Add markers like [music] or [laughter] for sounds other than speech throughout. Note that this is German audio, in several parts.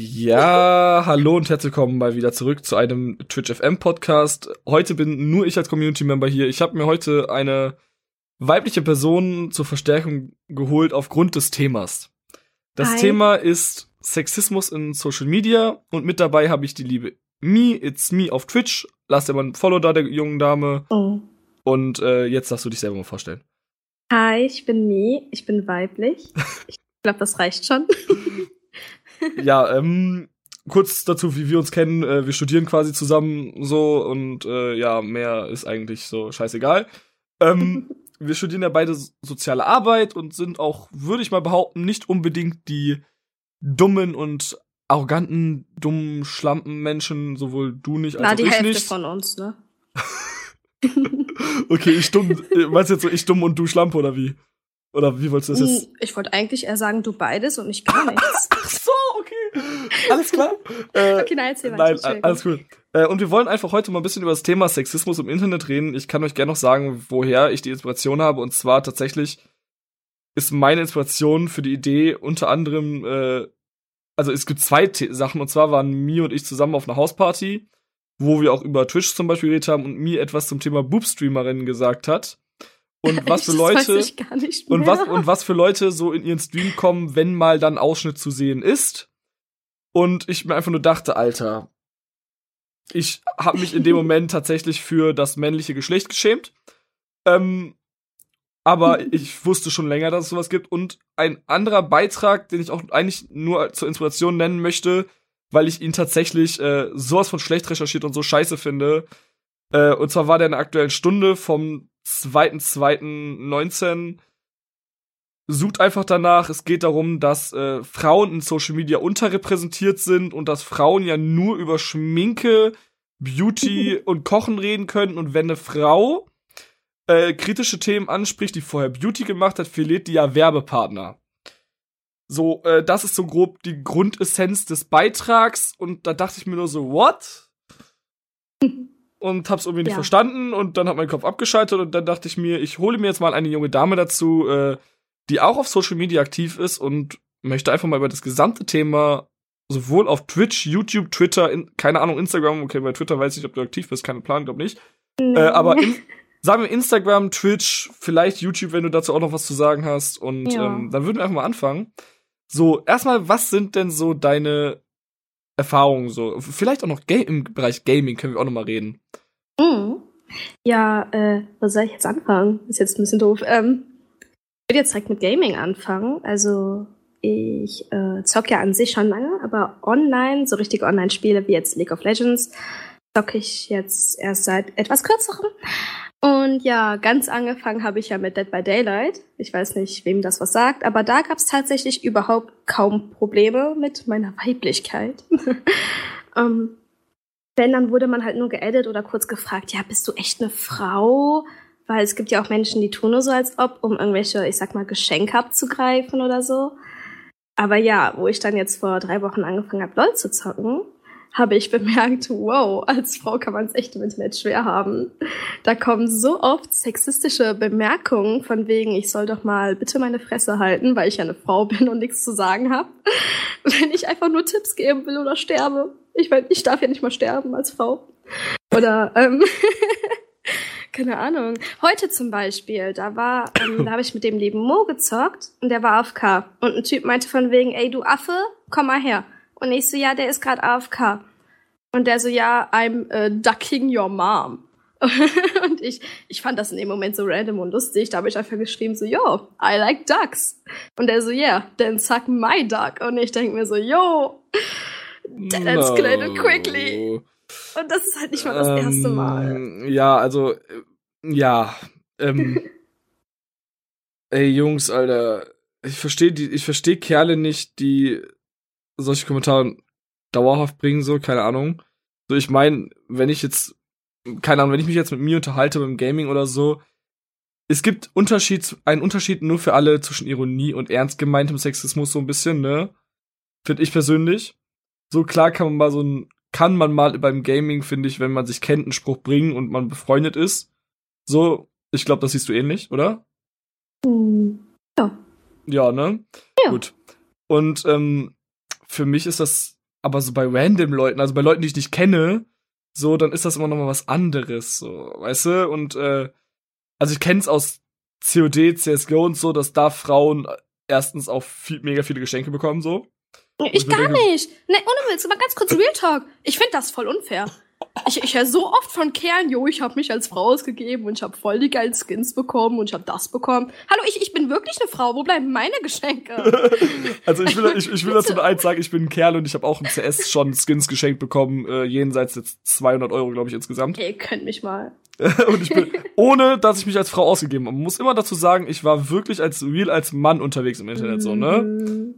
Ja, hallo und herzlich willkommen mal wieder zurück zu einem Twitch FM Podcast. Heute bin nur ich als Community Member hier. Ich habe mir heute eine weibliche Person zur Verstärkung geholt aufgrund des Themas. Das Hi. Thema ist Sexismus in Social Media und mit dabei habe ich die liebe Me, It's Me auf Twitch. Lass dir mal ein Follow da der jungen Dame Oh. und äh, jetzt darfst du dich selber mal vorstellen. Hi, ich bin Mi, ich bin weiblich. [laughs] Ich glaube, das reicht schon. [laughs] ja, ähm, kurz dazu, wie wir uns kennen. Äh, wir studieren quasi zusammen so und äh, ja, mehr ist eigentlich so scheißegal. Ähm, [laughs] wir studieren ja beide so- soziale Arbeit und sind auch, würde ich mal behaupten, nicht unbedingt die dummen und arroganten, dummen Schlampenmenschen, sowohl du nicht als Na, auch die ich Hälfte nicht. von uns, ne? [laughs] [laughs] Okay, ich dumm, äh, meinst du jetzt so ich dumm und du Schlampe oder wie? Oder wie wolltest du das jetzt? Ich wollte eigentlich eher sagen, du beides und ich gar nichts. [laughs] Ach so, okay. Alles klar. [laughs] Äh, Okay, nein, erzähl weiter. Nein, Entschuldigung. alles cool. Äh, und wir wollen einfach heute mal ein bisschen über das Thema Sexismus im Internet reden. Ich kann euch gerne noch sagen, woher ich die Inspiration habe. Und zwar tatsächlich ist meine Inspiration für die Idee unter anderem, äh, also es gibt zwei The Sachen. Und zwar waren Mi und ich zusammen auf einer Hausparty, wo wir auch über Twitch zum Beispiel geredet haben und Mi etwas zum Thema Boobstreamerinnen gesagt hat. Und was für Leute. Und was, und was für Leute so in ihren Stream kommen, wenn mal dann Ausschnitt zu sehen ist. Und ich mir einfach nur dachte, Alter, ich habe mich in dem [laughs] Moment tatsächlich für das männliche Geschlecht geschämt. Ähm, aber [laughs] ich wusste schon länger, dass es sowas gibt. Und ein anderer Beitrag, den ich auch eigentlich nur zur Inspiration nennen möchte, weil ich ihn tatsächlich äh, sowas von schlecht recherchiert und so scheiße finde. Äh, und zwar war der in der aktuellen Stunde vom 2.2.19. Sucht einfach danach. Es geht darum, dass äh, Frauen in Social Media unterrepräsentiert sind und dass Frauen ja nur über Schminke, Beauty [laughs] und Kochen reden können. Und wenn eine Frau äh, kritische Themen anspricht, die vorher Beauty gemacht hat, verliert die ja Werbepartner. So, äh, das ist so grob die Grundessenz des Beitrags. Und da dachte ich mir nur so, what? [laughs] und hab's irgendwie nicht Ja. verstanden und dann hat mein Kopf abgeschaltet und dann dachte ich mir, ich hole mir jetzt mal eine junge Dame dazu, äh, die auch auf Social Media aktiv ist und möchte einfach mal über das gesamte Thema sowohl auf Twitch, YouTube, Twitter, in, keine Ahnung, Instagram, okay, bei Twitter weiß ich nicht, ob du aktiv bist, keine Plan, glaub nicht. Nee. Äh, aber in, [laughs] sagen wir Instagram, Twitch, vielleicht YouTube, wenn du dazu auch noch was zu sagen hast. Und Ja. ähm, dann würden wir einfach mal anfangen. So, erstmal, was sind denn so deine Erfahrungen so? Vielleicht auch noch Ga im Bereich Gaming können wir auch noch mal reden. Mhm. Ja, äh, wo soll ich jetzt anfangen? Ist jetzt ein bisschen doof. Ähm, ich würde jetzt direkt mit Gaming anfangen. Also ich äh, zock ja an sich schon lange, aber online, so richtige Online-Spiele wie jetzt League of Legends, zocke ich jetzt erst seit etwas kürzerem. Und ja, ganz angefangen habe ich ja mit Dead by Daylight. Ich weiß nicht, wem das was sagt, aber da gab es tatsächlich überhaupt kaum Probleme mit meiner Weiblichkeit. [laughs] ähm, wenn, dann wurde man halt nur geedit oder kurz gefragt, ja, bist du echt eine Frau? Weil es gibt ja auch Menschen, die tun nur so, als ob, um irgendwelche, ich sag mal, Geschenke abzugreifen oder so. Aber ja, wo ich dann jetzt vor drei Wochen angefangen habe, LOL zu zocken, habe ich bemerkt, wow, als Frau kann man es echt im Internet schwer haben. Da kommen so oft sexistische Bemerkungen von wegen, ich soll doch mal bitte meine Fresse halten, weil ich ja eine Frau [laughs] bin und nichts zu sagen habe. Wenn ich einfach nur Tipps geben will oder sterbe. Ich meine, ich darf ja nicht mal sterben als Frau. Oder, ähm, [laughs] keine Ahnung. Heute zum Beispiel, da war, ähm, da habe ich mit dem lieben Mo gezockt und der war AFK. Und ein Typ meinte von wegen, ey du Affe, komm mal her. Und ich so, ja, der ist gerade AFK. Und der so, ja, I'm uh, ducking your mom. [laughs] und ich, ich fand das in dem Moment so random und lustig. Da habe ich einfach geschrieben so, yo, I like ducks. Und der so, yeah, then suck my duck. Und ich denke mir so, yo, that escalated quickly. Und das ist halt nicht mal das erste Mal. Ähm, Ja, also, äh, ja. Ähm, [laughs] ey, Jungs, Alter. Ich verstehe die, ich verstehe Kerle nicht, die solche Kommentare dauerhaft bringen, so, keine Ahnung. So, ich meine, wenn ich jetzt, keine Ahnung, wenn ich mich jetzt mit mir unterhalte beim Gaming oder so, es gibt Unterschied, einen Unterschied nur für alle zwischen Ironie und ernst gemeintem Sexismus so ein bisschen, ne? Finde ich persönlich. So klar kann man mal so ein, kann man mal beim Gaming, finde ich, wenn man sich kennt, einen Spruch bringen und man befreundet ist. So, ich glaube, das siehst du ähnlich, oder? Hm. Ja, ne? Ja. Gut. Und ähm, für mich ist das aber so bei random Leuten, also bei Leuten, die ich nicht kenne, so, dann ist das immer noch mal was anderes, so, weißt du? Und äh, also ich kenn's aus COD, CSGO und so, dass da Frauen erstens auch viel, mega viele Geschenke bekommen, so. Ich, gar denke, nicht. Ne, ohne Witz, aber ganz kurz Real Talk. Ich finde das voll unfair. Ich, ich höre so oft von Kerlen, jo, ich habe mich als Frau ausgegeben und ich habe voll die geilen Skins bekommen und ich habe das bekommen. Hallo, ich, ich bin wirklich eine Frau. Wo bleiben meine Geschenke? [laughs] also ich will, ich, ich will dazu nur eins sagen, ich bin ein Kerl und ich habe auch im CS schon Skins geschenkt bekommen, äh, jenseits jetzt 200 Euro, glaube ich, insgesamt. Ey, könnt mich mal. [laughs] und ich bin, ohne dass ich mich als Frau ausgegeben habe. Man muss immer dazu sagen, ich war wirklich als real als Mann unterwegs im Internet, so, ne?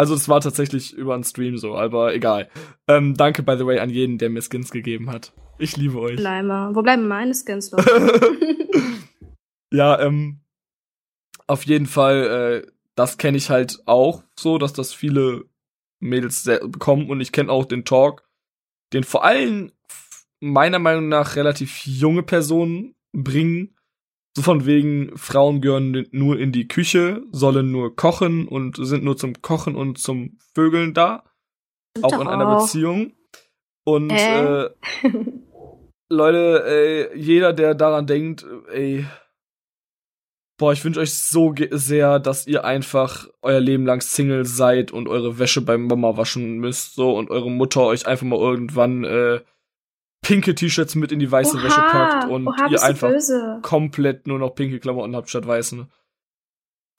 Also es war tatsächlich über einen Stream so, aber egal. Ähm, danke, by the way, an jeden, der mir Skins gegeben hat. Ich liebe euch. Leimer. Wo bleiben meine Skins, [laughs] ja, ähm, auf jeden Fall, äh, das kenne ich halt auch so, dass das viele Mädels bekommen und ich kenne auch den Talk, den vor allem meiner Meinung nach relativ junge Personen bringen, so von wegen, Frauen gehören nur in die Küche, sollen nur kochen und sind nur zum Kochen und zum Vögeln da. Auch in einer Beziehung. Und äh? äh [laughs] Leute, ey, jeder, der daran denkt, ey, boah, ich wünsche euch so sehr, dass ihr einfach euer Leben lang Single seid und eure Wäsche beim Mama waschen müsst, so und eure Mutter euch einfach mal irgendwann äh, pinke T-Shirts mit in die weiße Oha, Wäsche packt und Oha, ihr einfach böse. komplett nur noch pinke Klamotten habt statt weißen.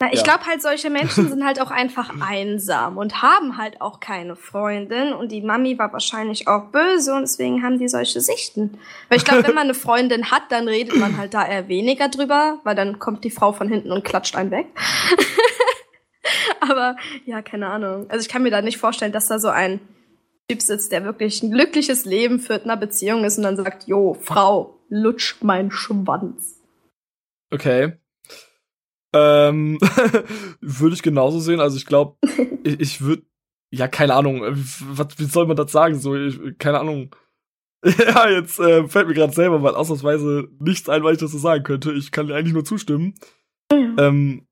Na, ich ja. glaube halt, solche Menschen [laughs] sind halt auch einfach einsam und haben halt auch keine Freundin. Und die Mami war wahrscheinlich auch böse und deswegen haben die solche Sichten. Weil ich glaube, wenn man eine Freundin hat, dann redet man halt da eher weniger drüber, weil dann kommt die Frau von hinten und klatscht einen weg. [laughs] Aber ja, keine Ahnung. Also ich kann mir da nicht vorstellen, dass da so ein Typ sitzt, der wirklich ein glückliches Leben führt in einer Beziehung ist und dann sagt, jo, Frau, lutsch mein Schwanz. Okay. Ähm, [laughs] würde ich genauso sehen. Also ich glaube, [laughs] ich, ich würde, ja, keine Ahnung, was, wie soll man das sagen? So, ich, keine Ahnung. [laughs] ja, jetzt äh, fällt mir gerade selber mal ausnahmsweise nichts ein, weil ich das so sagen könnte. Ich kann dir eigentlich nur zustimmen. Ja. Ähm,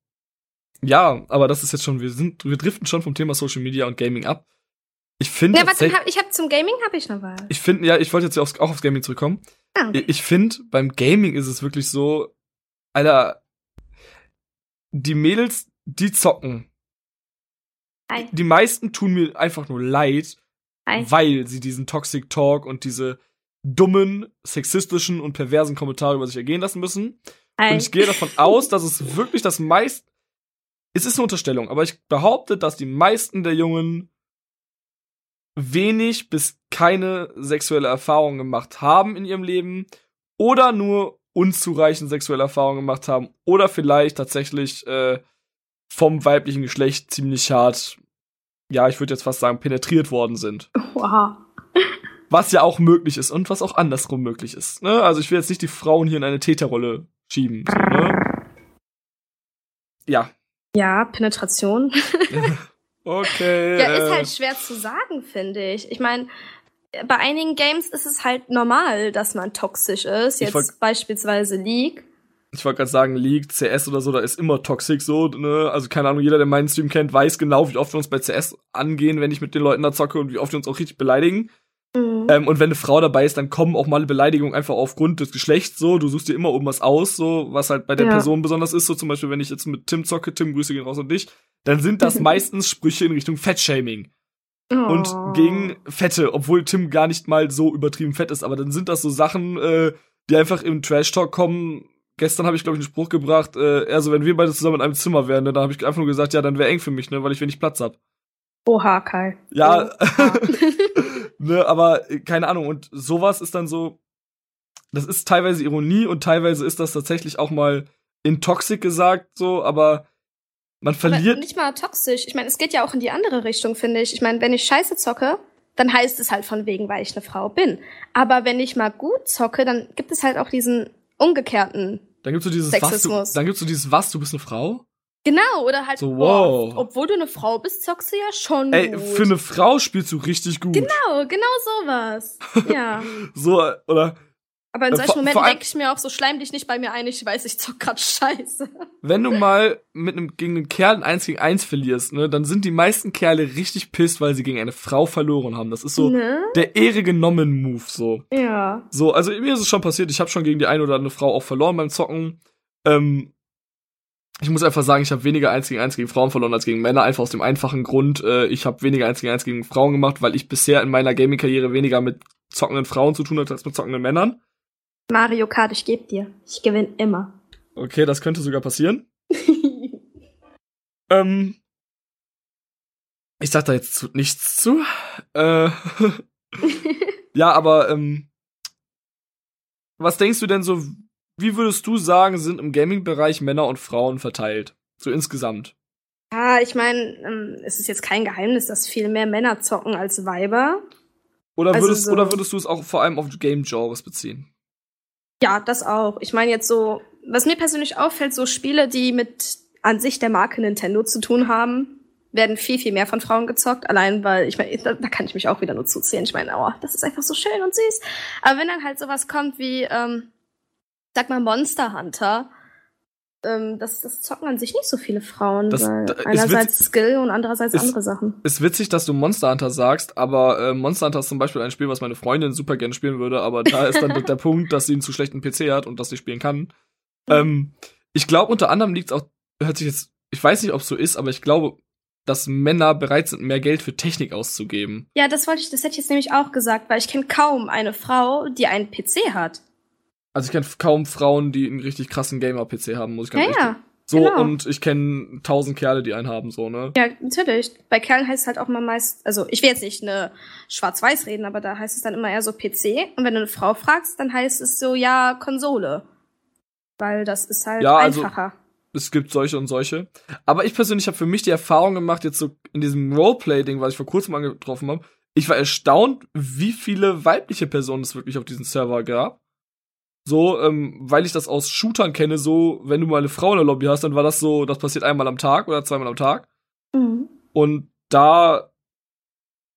ja, aber das ist jetzt schon, wir sind, wir driften schon vom Thema Social Media und Gaming ab. Ich finde. Ja, warte, ich habe zum Gaming habe ich noch was. Ich finde, ja, ich wollte jetzt aufs, auch aufs Gaming zurückkommen. Ah, okay. Ich finde, beim Gaming ist es wirklich so, Alter, die Mädels, die zocken. Hi. Die meisten tun mir einfach nur leid, Hi. weil sie diesen Toxic Talk und diese dummen, sexistischen und perversen Kommentare über sich ergehen lassen müssen. Hi. Und ich gehe davon [laughs] aus, dass es wirklich das meist, es ist eine Unterstellung, aber ich behaupte, dass die meisten der Jungen wenig bis keine sexuelle Erfahrung gemacht haben in ihrem Leben oder nur unzureichend sexuelle Erfahrungen gemacht haben oder vielleicht tatsächlich äh, vom weiblichen Geschlecht ziemlich hart, ja, ich würde jetzt fast sagen, penetriert worden sind. Wow. Was ja auch möglich ist und was auch andersrum möglich ist. Ne? Also ich will jetzt nicht die Frauen hier in eine Täterrolle schieben. So, ne? Ja. Ja, Penetration. [laughs] [laughs] Okay. Ja, ist halt äh. schwer zu sagen, finde ich. Ich meine, bei einigen Games ist es halt normal, dass man toxisch ist. Jetzt beispielsweise League. Ich wollte gerade sagen, League, CS oder so, da ist immer toxisch so, ne? Also keine Ahnung, jeder, der meinen Stream kennt, weiß genau, wie oft wir uns bei CS angehen, wenn ich mit den Leuten da zocke und wie oft wir uns auch richtig beleidigen. Mhm. Ähm, und wenn eine Frau dabei ist, dann kommen auch mal Beleidigungen einfach aufgrund des Geschlechts so. Du suchst dir immer irgendwas aus, so, was halt bei der ja. Person besonders ist. So zum Beispiel, wenn ich jetzt mit Tim zocke, Tim, Grüße gehen raus an dich, dann sind das meistens Sprüche in Richtung Fettshaming. Oh. Und gegen Fette, obwohl Tim gar nicht mal so übertrieben fett ist, aber dann sind das so Sachen, äh, die einfach im Trash-Talk kommen. Gestern habe ich, glaube ich, einen Spruch gebracht, äh, also wenn wir beide zusammen in einem Zimmer wären, ne, dann habe ich einfach nur gesagt, ja, dann wäre eng für mich, ne, weil ich wenig Platz hab. Oha, Kai. Ja, Oha. [laughs] ne, aber äh, keine Ahnung. Und sowas ist dann so, das ist teilweise Ironie und teilweise ist das tatsächlich auch mal in Toxic gesagt, so, aber man verliert. Aber nicht mal toxisch. Ich meine, es geht ja auch in die andere Richtung, finde ich. Ich meine, wenn ich Scheiße zocke, dann heißt es halt von wegen, weil ich eine Frau bin. Aber wenn ich mal gut zocke, dann gibt es halt auch diesen umgekehrten dann gibt's so dieses Sexismus. Was, du, dann gibt's so dieses was, du bist eine Frau? Genau, oder halt, so, wow. boah, obwohl du eine Frau bist, zockst du ja schon Ey, gut. für eine Frau spielst du richtig gut. Genau, genau sowas. [laughs] Ja. so, oder Aber in Äh, solchen vor- Momenten denke ich mir auch so, schleim dich nicht bei mir ein, ich weiß, ich zock grad scheiße. Wenn du [laughs] mal mit einem gegen einen Kerl ein 1 gegen 1 verlierst, ne, dann sind die meisten Kerle richtig pisst, weil sie gegen eine Frau verloren haben. Das ist so ne? der Ehre genommen Move so. Ja. So, also mir ist es schon passiert, ich habe schon gegen die eine oder andere Frau auch verloren beim Zocken. Ähm, ich muss einfach sagen, ich habe weniger 1 gegen 1 gegen Frauen verloren als gegen Männer, einfach aus dem einfachen Grund, äh, ich habe weniger 1 gegen 1 gegen Frauen gemacht, weil ich bisher in meiner Gaming-Karriere weniger mit zockenden Frauen zu tun hatte als mit zockenden Männern. Mario Kart, ich geb dir. Ich gewinne immer. Okay, das könnte sogar passieren. [laughs] Ähm, ich sag da jetzt zu, nichts zu. Äh, [laughs] [laughs] ja, aber ähm, was denkst du denn so, wie würdest du sagen, sind im Gaming-Bereich Männer und Frauen verteilt? So insgesamt. ja, ich meine, ähm, es ist jetzt kein Geheimnis, dass viel mehr Männer zocken als Weiber. Oder Also würdest, so- oder würdest du es auch vor allem auf Game-Genres beziehen? Ja, das auch. Ich meine jetzt so, was mir persönlich auffällt, so Spiele, die mit an sich der Marke Nintendo zu tun haben, werden viel, viel mehr von Frauen gezockt. Allein weil, ich meine, da, da kann ich mich auch wieder nur zuzählen. Ich meine, oh, das ist einfach so schön und süß. Aber wenn dann halt sowas kommt wie, ähm, sag mal, Monster Hunter, ähm, das, das zocken an sich nicht so viele Frauen, Das- weil einerseits Skill und andererseits ist- andere Sachen. Ist witzig, dass du Monster Hunter sagst, aber äh, Monster Hunter ist zum Beispiel ein Spiel, was meine Freundin super gerne spielen würde, aber da ist dann [laughs] der Punkt, dass sie einen zu schlechten PC hat und das nicht spielen kann. Ähm, ich glaube, unter anderem liegt auch, hört sich jetzt, ich weiß nicht, ob es so ist, aber ich glaube, dass Männer bereit sind, mehr Geld für Technik auszugeben. Ja, das wollte ich, das hätte ich jetzt nämlich auch gesagt, weil ich kenne kaum eine Frau, die einen PC hat. Also ich kenne kaum Frauen, die einen richtig krassen Gamer-PC haben, muss ich ganz Ja, ehrlich ja. So, genau. und ich kenne tausend Kerle, die einen haben, so, ne? Ja, natürlich. Bei Kerlen heißt es halt auch immer meist, also ich will jetzt nicht eine Schwarz-Weiß reden, aber da heißt es dann immer eher so PC. Und wenn du eine Frau fragst, dann heißt es so, ja, Konsole. Weil das ist halt Ja, also- einfacher. es gibt solche und solche. Aber ich persönlich habe für mich die Erfahrung gemacht, jetzt so in diesem Roleplay-Ding, was ich vor kurzem angetroffen habe, ich war erstaunt, wie viele weibliche Personen es wirklich auf diesem Server gab. So, ähm, weil ich das aus Shootern kenne, so, wenn du mal eine Frau in der Lobby hast, dann war das so, das passiert einmal am Tag oder zweimal am Tag. Mhm. Und da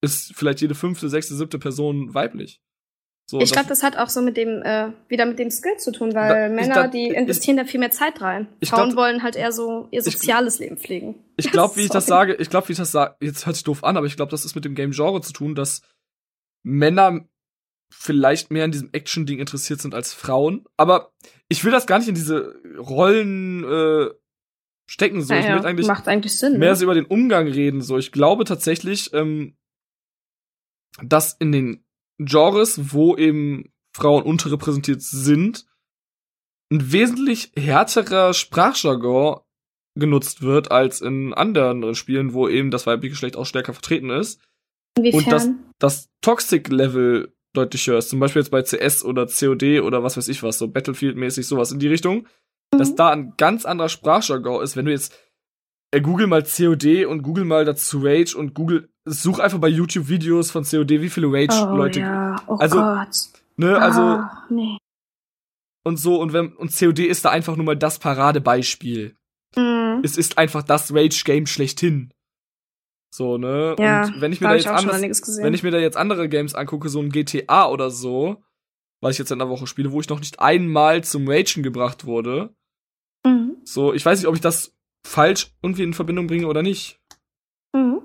ist vielleicht jede fünfte, sechste, siebte Person weiblich. So, Ich glaube, das hat auch so mit dem, äh, wieder mit dem Skill zu tun, weil Da- ich Männer, glaub- die ich- investieren da viel mehr Zeit rein. Ich Frauen glaub- wollen halt eher so ihr Ich- soziales Leben pflegen. Ich glaube, [laughs] wie ich das sage, ich glaube, wie ich das sage, jetzt hört sich doof an, aber ich glaube, das ist mit dem Game-Genre zu tun, dass Männer vielleicht mehr an diesem Action-Ding interessiert sind als Frauen. Aber ich will das gar nicht in diese Rollen äh, stecken. So, ich Naja, möchte eigentlich macht eigentlich Sinn. mehr ne? so über den Umgang reden. So, ich glaube tatsächlich, ähm, dass in den Genres, wo eben Frauen unterrepräsentiert sind, ein wesentlich härterer Sprachjargon genutzt wird als in anderen Spielen, wo eben das weibliche Geschlecht auch stärker vertreten ist. Inwiefern? Und das, das Toxic-Level deutlich höher ist. Zum Beispiel jetzt bei CS oder COD oder was weiß ich was, so Battlefield-mäßig sowas in die Richtung. Dass Mhm. da ein ganz anderer Sprachjargon ist. Wenn du jetzt äh, Google mal COD und Google mal dazu Rage und Google, such einfach bei YouTube Videos von COD, wie viele oh, Rage-Leute, ja. oh also, Gott. ne, also, ah, nee. und so, und wenn, und COD ist da einfach nur mal das Paradebeispiel. Mhm. Es ist einfach das Rage-Game schlechthin. So, ne? Ja, und wenn ich Da mir da jetzt ich schon anders, wenn ich mir da jetzt andere Games angucke, so ein GTA oder so, was ich jetzt in der Woche spiele, wo ich noch nicht einmal zum Ragen gebracht wurde, mhm. so, ich weiß nicht, ob ich das falsch irgendwie in Verbindung bringe oder nicht. Mhm.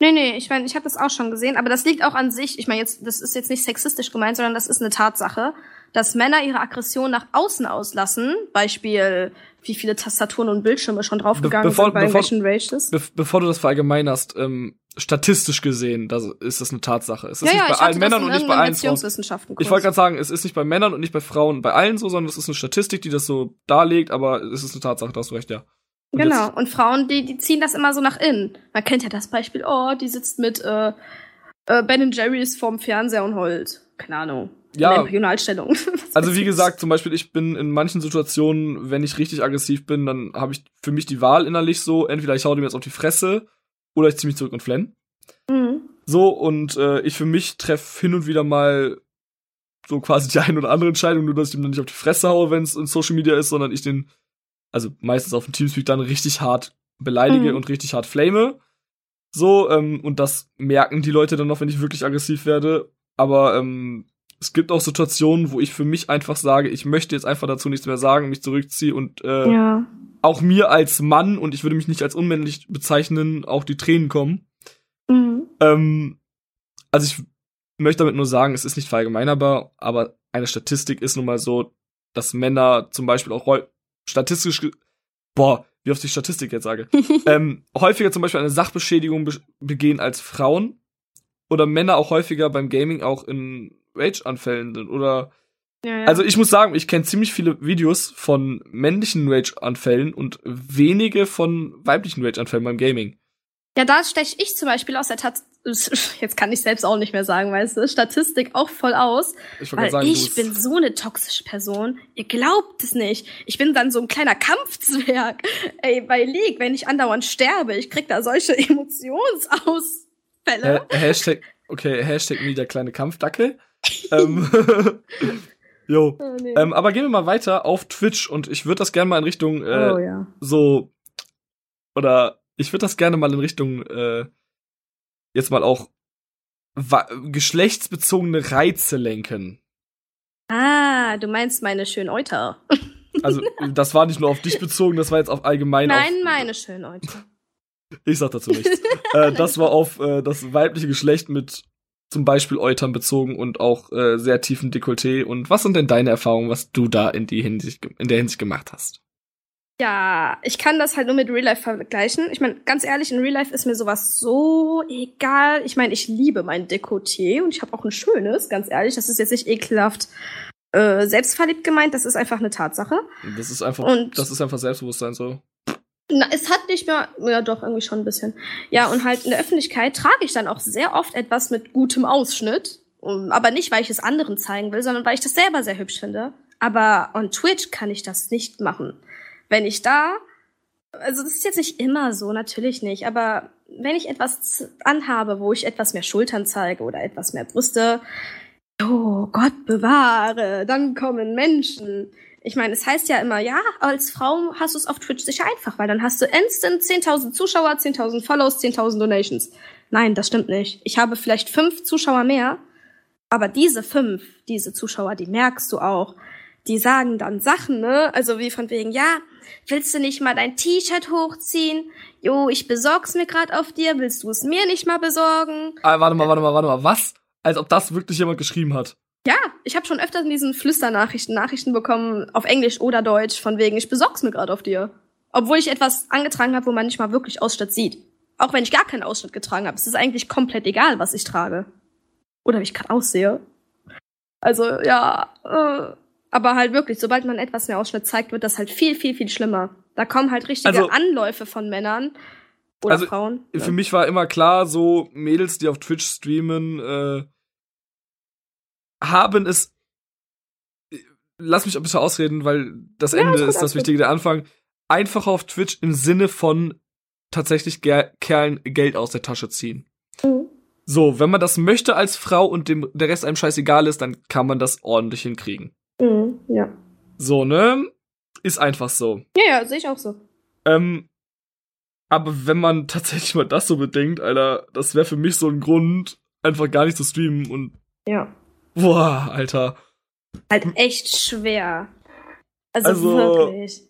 Nee, nee, ich meine, ich habe das auch schon gesehen, aber das liegt auch an sich, ich meine jetzt, das ist jetzt nicht sexistisch gemeint, sondern das ist eine Tatsache, dass Männer ihre Aggression nach außen auslassen, Beispiel, wie viele Tastaturen und Bildschirme schon draufgegangen bevor- sind bei bevor- irgendwelchen Rages. Be bevor du das verallgemeinerst, ähm, statistisch gesehen, das ist das eine Tatsache. Es ist Ja, nicht ja, bei allen Männern und nicht bei allen Frauen. Ich wollte gerade sagen, es ist nicht bei Männern und nicht bei Frauen, bei allen so, sondern es ist eine Statistik, die das so darlegt, aber es ist eine Tatsache, da hast du recht, ja. Und Genau, jetzt- und Frauen, die, die ziehen das immer so nach innen. Man kennt ja das Beispiel, oh, die sitzt mit äh, äh, Ben Jerry's vorm Fernseher und heult. Keine Ahnung. Ja. [laughs] Was Also wie gesagt, zum Beispiel, ich bin in manchen Situationen, wenn ich richtig aggressiv bin, dann habe ich für mich die Wahl innerlich so, entweder ich hau dem jetzt auf die Fresse oder ich zieh mich zurück und flenn. Mhm. So, und äh, ich für mich treffe hin und wieder mal so quasi die [laughs] eine oder andere Entscheidung, nur dass ich ihm dann nicht auf die Fresse haue, wenn es in Social Media ist, sondern ich den, also meistens auf dem Teamspeak dann richtig hart beleidige Mhm. und richtig hart flame. So, ähm, und das merken die Leute dann noch, wenn ich wirklich aggressiv werde. Aber ähm, es gibt auch Situationen, wo ich für mich einfach sage, ich möchte jetzt einfach dazu nichts mehr sagen, mich zurückziehe und äh, Ja. auch mir als Mann, und ich würde mich nicht als unmännlich bezeichnen, auch die Tränen kommen. Mhm. Ähm, also ich möchte damit nur sagen, es ist nicht verallgemeinerbar, aber eine Statistik ist nun mal so, dass Männer zum Beispiel auch statistisch, boah, wie oft ich Statistik jetzt sage, [laughs] ähm, häufiger zum Beispiel eine Sachbeschädigung be begehen als Frauen oder Männer auch häufiger beim Gaming auch in Rage-Anfällen sind oder Ja, ja. also ich muss sagen, ich kenne ziemlich viele Videos von männlichen Rage-Anfällen und wenige von weiblichen Rage-Anfällen beim Gaming. Ja, da steche ich zum Beispiel aus der Tat [laughs] jetzt kann ich selbst auch nicht mehr sagen, weißt du, Statistik auch voll aus, Ich weil sagen, ich bin so eine toxische Person. Ihr glaubt es nicht. Ich bin dann so ein kleiner Kampfzwerg. [laughs] Ey, bei League, wenn ich andauernd sterbe, ich krieg da solche [laughs] Emotionsausfälle. Ha Hashtag, okay, Hashtag nie der kleine Kampfdackel. Ähm, [laughs] jo. Oh, nee. Ähm, aber gehen wir mal weiter auf Twitch und ich würde das gerne mal in Richtung äh, oh ja. so oder ich würde das gerne mal in Richtung äh, jetzt mal auch geschlechtsbezogene Reize lenken. Ah, du meinst meine schönen Euter. [laughs] Also das war nicht nur auf dich bezogen, das war jetzt auf allgemein Nein, auf meine schönen Euter. ich sag dazu nichts. [laughs] äh, das war auf äh, das weibliche Geschlecht mit zum Beispiel Eutern bezogen und auch äh, sehr tiefen Dekolleté. Und was sind denn deine Erfahrungen, was du da in die Hinsicht in der Hinsicht gemacht hast? Ja, ich kann das halt nur mit Real Life vergleichen. Ich meine, ganz ehrlich, in Real Life ist mir sowas so egal. Ich meine, ich liebe mein Dekolleté und ich habe auch ein schönes, ganz ehrlich. Das ist jetzt nicht ekelhaft äh, selbstverliebt gemeint, das ist einfach eine Tatsache. Das ist einfach, Und- das ist einfach Selbstbewusstsein so. Na, es hat nicht mehr, ja doch, irgendwie schon ein bisschen. Ja, und halt in der Öffentlichkeit trage ich dann auch sehr oft etwas mit gutem Ausschnitt. Aber nicht, weil ich es anderen zeigen will, sondern weil ich das selber sehr hübsch finde. Aber on Twitch kann ich das nicht machen. Wenn ich da, also das ist jetzt nicht immer so, natürlich nicht, aber wenn ich etwas anhabe, wo ich etwas mehr Schultern zeige oder etwas mehr Brüste, oh Gott bewahre, dann kommen Menschen. Ich meine, es heißt ja immer, ja, als Frau hast du es auf Twitch sicher einfach, weil dann hast du instant 10.000 Zuschauer, 10.000 Follows, 10.000 Donations. Nein, das stimmt nicht. Ich habe vielleicht fünf Zuschauer mehr, aber diese fünf, diese Zuschauer, die merkst du auch. Die sagen dann Sachen, ne? Also wie von wegen, ja, willst du nicht mal dein T-Shirt hochziehen? Jo, ich besorg's mir grad auf dir, willst du es mir nicht mal besorgen? Ah, warte mal, warte mal, warte mal. Was? Als ob das wirklich jemand geschrieben hat. Ja, ich habe schon öfter in diesen Flüsternachrichten Nachrichten bekommen, auf Englisch oder Deutsch, von wegen, ich besorg's mir gerade auf dir. Obwohl ich etwas angetragen habe, wo man nicht mal wirklich Ausschnitt sieht. Auch wenn ich gar keinen Ausschnitt getragen habe. Es ist eigentlich komplett egal, was ich trage. Oder wie ich gerade aussehe. Also, ja, äh, aber halt wirklich, sobald man etwas mehr Ausschnitt zeigt, wird das halt viel, viel, viel schlimmer. Da kommen halt richtige Also- Anläufe von Männern oder Also, Frauen. Für ne? mich war immer klar, so Mädels, die auf Twitch streamen, äh, haben es. Lass mich bitte ausreden, weil das Ja, Ende ist das. Wichtige. Der Anfang. Einfach auf Twitch im Sinne von tatsächlich Ger Kerlen Geld aus der Tasche ziehen. Mhm. So, wenn man das möchte als Frau und dem, der Rest einem scheißegal ist, dann kann man das ordentlich hinkriegen. Mhm, ja. So, ne? Ist einfach so. Ja, ja, sehe ich auch so. Ähm, aber wenn man [laughs] tatsächlich mal das so bedenkt, Alter, das wäre für mich so ein Grund, einfach gar nicht zu streamen und Ja. Boah, Alter. halt echt schwer. Also, Also- wirklich.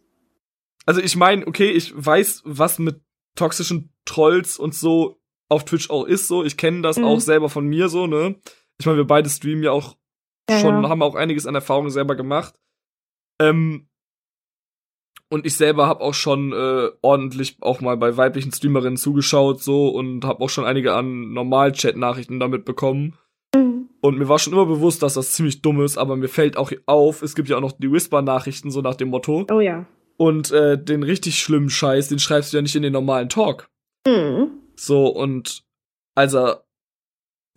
Also ich meine, okay, ich weiß, was mit toxischen Trolls und so auf Twitch auch ist, so. Ich kenne das Mhm. auch selber von mir so, ne? Ich meine, wir beide streamen ja auch Ja, schon, ja. haben auch einiges an Erfahrungen selber gemacht. Ähm, und ich selber habe auch schon äh, ordentlich auch mal bei weiblichen Streamerinnen zugeschaut so und habe auch schon einige an Normal-Chat-Nachrichten damit bekommen. Und mir war schon immer bewusst, dass das ziemlich dumm ist, aber mir fällt auch auf, es gibt ja auch noch die Whisper-Nachrichten, so nach dem Motto. Oh ja. Und äh, den richtig schlimmen Scheiß, den schreibst du ja nicht in den normalen Talk. Mhm. So, und also.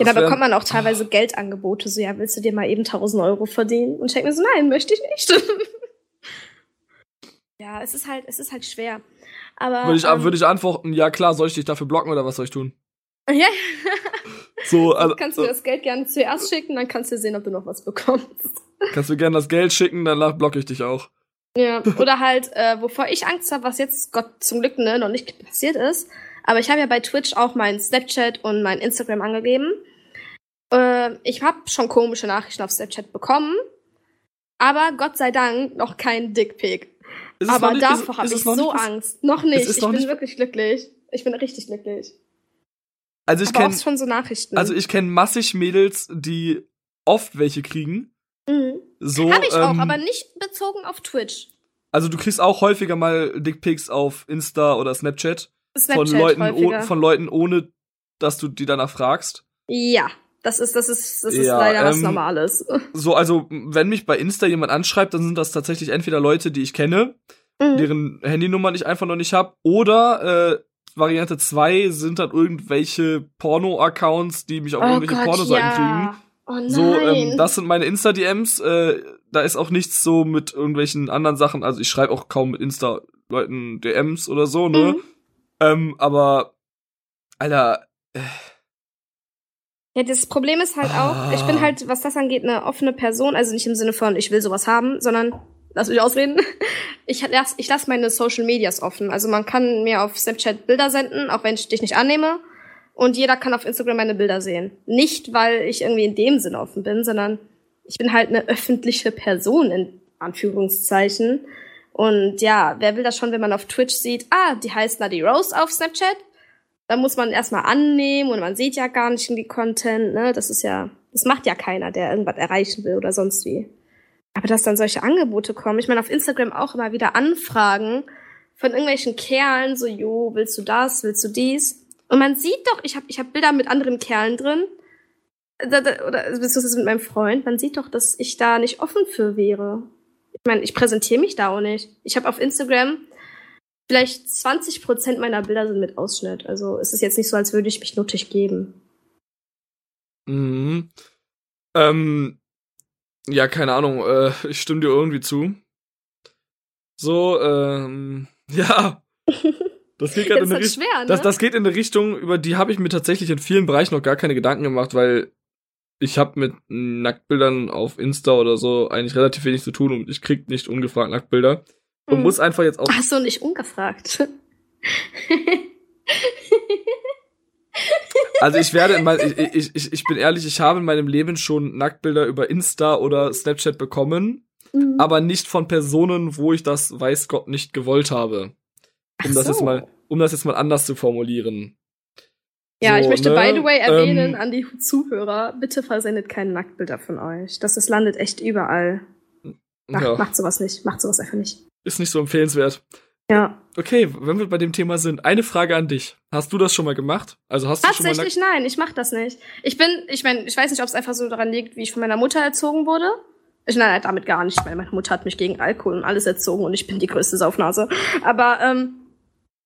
Ja, da bekommt man auch teilweise Geldangebote. So, ja, willst du dir mal eben 1000 Euro verdienen? Und ich denke mir so, nein, möchte ich nicht. [laughs] ja, es ist halt, es ist halt schwer. Aber. Würde ich, ähm, würde ich antworten, ja klar, soll ich dich dafür blocken oder was soll ich tun? [laughs] ja, So, also, du kannst mir das Geld gerne zuerst schicken, dann kannst du sehen, ob du noch was bekommst. kannst du gerne das Geld schicken, danach blocke ich dich auch. Ja, oder halt, äh, wovor ich Angst habe, was jetzt Gott zum Glück ne, noch nicht passiert ist. Aber ich habe ja bei Twitch auch mein Snapchat und mein Instagram angegeben. Äh, ich habe schon komische Nachrichten auf Snapchat bekommen, aber Gott sei Dank noch kein Dickpick. Aber nicht, davor habe ich so Angst. Noch nicht. Ich bin nicht, wirklich glücklich. Ich bin richtig glücklich. Also ich kenne schon so Nachrichten. Also ich kenne massig Mädels, die oft welche kriegen. Mhm. So, Habe ich ähm, auch, aber nicht bezogen auf Twitch. Also du kriegst auch häufiger mal Dickpics auf Insta oder Snapchat, Snapchat von Leuten häufiger. von Leuten ohne dass du die danach fragst. Ja, das ist das ist das ist Ja, leider was ähm, Normales. [laughs] So, also wenn mich bei Insta jemand anschreibt, dann sind das tatsächlich entweder Leute, die ich kenne, Mhm. deren Handynummern ich einfach noch nicht hab, oder äh, Variante 2 sind dann irgendwelche Porno-Accounts, die mich auf irgendwelche Pornoseiten kriegen. Oh nein. So, ähm, das sind meine Insta-DMs. Äh, da ist auch nichts so mit irgendwelchen anderen Sachen. Also ich schreibe auch kaum mit Insta-Leuten DMs oder so, ne? Mhm. Ähm, aber, Alter, Ja, das Problem ist halt auch, ich bin Ah. halt, was das angeht, eine offene Person. Also nicht im Sinne von, ich will sowas haben, sondern, lass mich ausreden. Ich lass, ich lass meine Social Medias offen. Also man kann mir auf Snapchat Bilder senden, auch wenn ich dich nicht annehme. Und jeder kann auf Instagram meine Bilder sehen. Nicht, weil ich irgendwie in dem Sinne offen bin, sondern ich bin halt eine öffentliche Person, in Anführungszeichen. Und ja, wer will das schon, wenn man auf Twitch sieht, ah, die heißt Nadi Rose auf Snapchat? Da muss man erstmal annehmen und man sieht ja gar nicht in die Content, ne? Das ist ja, das macht ja keiner, der irgendwas erreichen will oder sonst wie. Aber dass dann solche Angebote kommen, ich meine, auf Instagram auch immer wieder Anfragen von irgendwelchen Kerlen, so, jo, willst du das, willst du dies? Und man sieht doch, ich habe ich hab Bilder mit anderen Kerlen drin, da, da, oder beziehungsweise mit meinem Freund, man sieht doch, dass ich da nicht offen für wäre. Ich meine, ich präsentiere mich da auch nicht. Ich habe auf Instagram vielleicht 20% meiner Bilder sind mit Ausschnitt. Also es ist jetzt nicht so, als würde ich mich nuttig geben. mhm. ähm, ja, keine Ahnung, äh, ich stimme dir irgendwie zu. So, ähm, [laughs] ja. Das geht gerade in eine halt Richtung. ne? Das, das geht in eine Richtung, über die habe ich mir tatsächlich in vielen Bereichen noch gar keine Gedanken gemacht, weil ich habe mit Nacktbildern auf Insta oder so eigentlich relativ wenig zu tun und ich krieg nicht ungefragt Nacktbilder. Und Mhm. muss einfach jetzt auch. Ach so, nicht ungefragt. [laughs] Also ich werde mein, ich, ich, ich, ich bin ehrlich, ich habe in meinem Leben schon Nacktbilder über Insta oder Snapchat bekommen, Mhm. aber nicht von Personen, wo ich das weiß Gott nicht gewollt habe. Um Ach das jetzt so. mal, um das jetzt mal anders zu formulieren. Ja, ich So, möchte ne? by the way erwähnen Ähm, an die Zuhörer, bitte versendet keine Nacktbilder von euch. Das, das landet echt überall. Macht, ja, macht sowas nicht. Macht sowas einfach nicht. ist nicht so empfehlenswert. Ja. Okay, wenn wir bei dem Thema sind, eine Frage an dich. Hast du das schon mal gemacht? Also hast du schon mal Tatsächlich nein, ich mach das nicht. Ich bin, ich meine, ich weiß nicht, ob es einfach so daran liegt, wie ich von meiner Mutter erzogen wurde. Ich nein, damit gar nicht, weil meine Mutter hat mich gegen Alkohol und alles erzogen und ich bin die größte Saufnase. Aber ähm,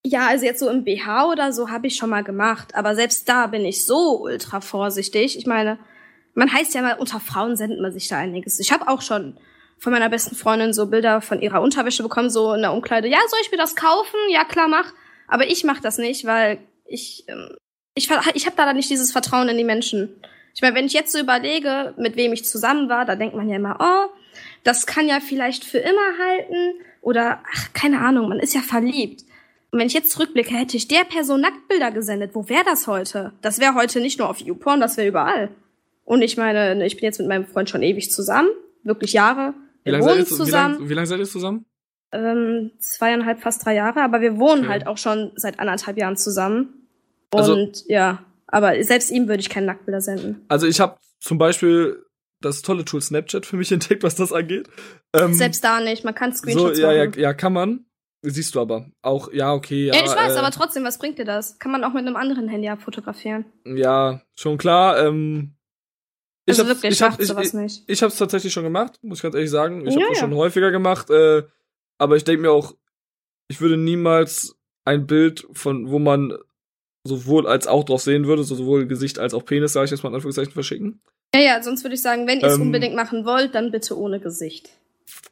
ja, also jetzt so im BH oder so habe ich schon mal gemacht, aber selbst da bin ich so ultra vorsichtig. Ich meine, man heißt ja mal, unter Frauen sendet man sich da einiges. Ich habe auch schon von meiner besten Freundin so Bilder von ihrer Unterwäsche bekommen, so in der Umkleide. Ja, soll ich mir das kaufen? Ja, klar, mach. Aber ich mach das nicht, weil ich ähm, ich, ich habe da nicht dieses Vertrauen in die Menschen. Ich meine, wenn ich jetzt so überlege, mit wem ich zusammen war, da denkt man ja immer, oh, das kann ja vielleicht für immer halten oder ach, keine Ahnung, man ist ja verliebt. Und wenn ich jetzt zurückblicke, hätte ich der Person Nacktbilder gesendet, wo wäre das heute? Das wäre heute nicht nur auf YouPorn, das wäre überall. Und ich meine, ne, ich bin jetzt mit meinem Freund schon ewig zusammen, wirklich Jahre. Wie Wir lange seid, wohnen ihr zu- wie zusammen, lang, wie lang seid ihr zusammen? ähm, zweieinhalb, fast drei Jahre, aber wir wohnen Okay. halt auch schon seit anderthalb Jahren zusammen. Und Also- ja, aber selbst ihm würde ich keine Nacktbilder senden. Also ich habe zum Beispiel das tolle Tool Snapchat für mich [laughs] entdeckt, was das angeht. Ähm, Selbst da nicht, man kann so, Screenshots ja, ja, machen. ja, kann man. Siehst du aber. Auch, ja, okay, ja. Ja, ich weiß, äh, aber trotzdem, was bringt dir das? Kann man auch mit einem anderen Handy abfotografieren. Ja, schon klar. Ähm, Also hab's- wirklich, ich hab, ich, sowas ich, nicht. ich hab's tatsächlich schon gemacht, muss ich ganz ehrlich sagen. Ich habe Ja, das ja. schon häufiger gemacht, äh, aber ich denke mir auch, ich würde niemals ein Bild von, wo man sowohl als auch drauf sehen würde, so sowohl Gesicht als auch Penis, sage ich jetzt mal in Anführungszeichen, verschicken. Ja, ja, sonst würde ich sagen, wenn ihr es Ähm, unbedingt machen wollt, dann bitte ohne Gesicht.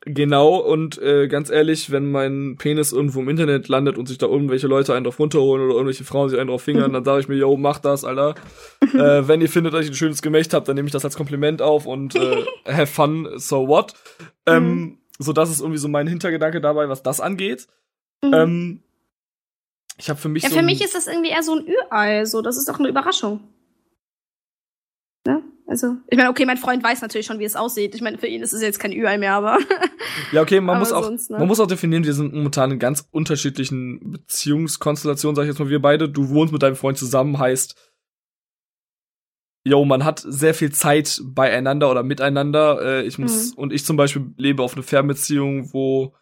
Genau, und äh, ganz ehrlich, wenn mein Penis irgendwo im Internet landet und sich da irgendwelche Leute einen drauf runterholen oder irgendwelche Frauen sich einen drauf fingern, dann sage ich mir, yo, mach das, Alter. [laughs] äh, wenn ihr findet, dass ich ein schönes Gemächt habt, dann nehme ich das als Kompliment auf und äh, [laughs] have fun, so what. Ähm, so, das ist irgendwie so mein Hintergedanke dabei, was das angeht. Mhm. Ähm, ich habe für mich ja, so für mich ist das irgendwie eher so ein Ü-Ei, so, das ist doch eine Überraschung. Ne? Also ich meine, okay, mein Freund weiß natürlich schon, wie es aussieht. Ich meine, für ihn ist es jetzt kein Ü-Ei mehr, aber. [laughs] Ja, okay, man muss auch, sonst, ne? man muss auch definieren, wir sind momentan in ganz unterschiedlichen Beziehungskonstellationen, sag ich jetzt mal, wir beide. Du wohnst mit deinem Freund zusammen, heißt, yo, man hat sehr viel Zeit beieinander oder miteinander. Äh, ich muss, Mhm. und ich zum Beispiel lebe auf eine Fernbeziehung, wo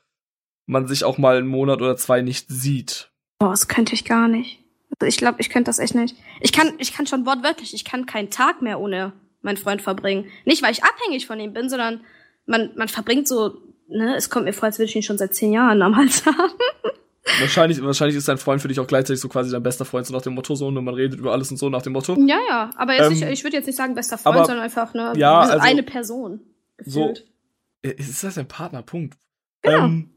man sich auch mal einen Monat oder zwei nicht sieht. Boah, das könnte ich gar nicht. Also ich glaube, ich könnte das echt nicht. Ich kann, ich kann schon wortwörtlich, ich kann keinen Tag mehr ohne meinen Freund verbringen. Nicht, weil ich abhängig von ihm bin, sondern man, man verbringt so, ne, es kommt mir vor, als würde ich ihn schon seit zehn Jahren am Hals [laughs] haben. Wahrscheinlich, wahrscheinlich ist dein Freund für dich auch gleichzeitig so quasi dein bester Freund, so nach dem Motto, so, und man redet über alles und so nach dem Motto. Ja, ja, aber jetzt Ähm, nicht, ich würde jetzt nicht sagen bester Freund, aber- sondern einfach, ne, Ja, also- eine Person. So. gefühlt. Äh, Ist das dein Partner? Punkt. Genau. Ähm,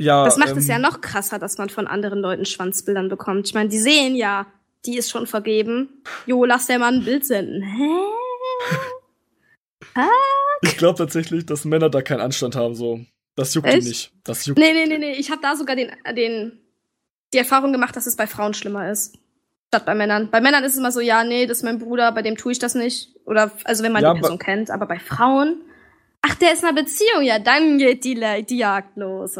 ja, Das macht ähm, es ja noch krasser, dass man von anderen Leuten Schwanzbildern bekommt. Ich meine, die sehen ja, die ist schon vergeben. Jo, lass der mal ein Bild senden. Hä? [laughs] Ich glaube tatsächlich, dass Männer da keinen Anstand haben, so. Das juckt die Echt? nicht. Das juckt. Nee, nee, nee, nee. Ich habe da sogar den, den, die Erfahrung gemacht, dass es bei Frauen schlimmer ist. Statt bei Männern. Bei Männern ist es immer so, ja, nee, das ist mein Bruder, bei dem tue ich das nicht. Oder, also wenn man Ja, die Person kennt. Aber bei Frauen, ach, der ist in einer Beziehung, ja, dann geht die, die Jagd los.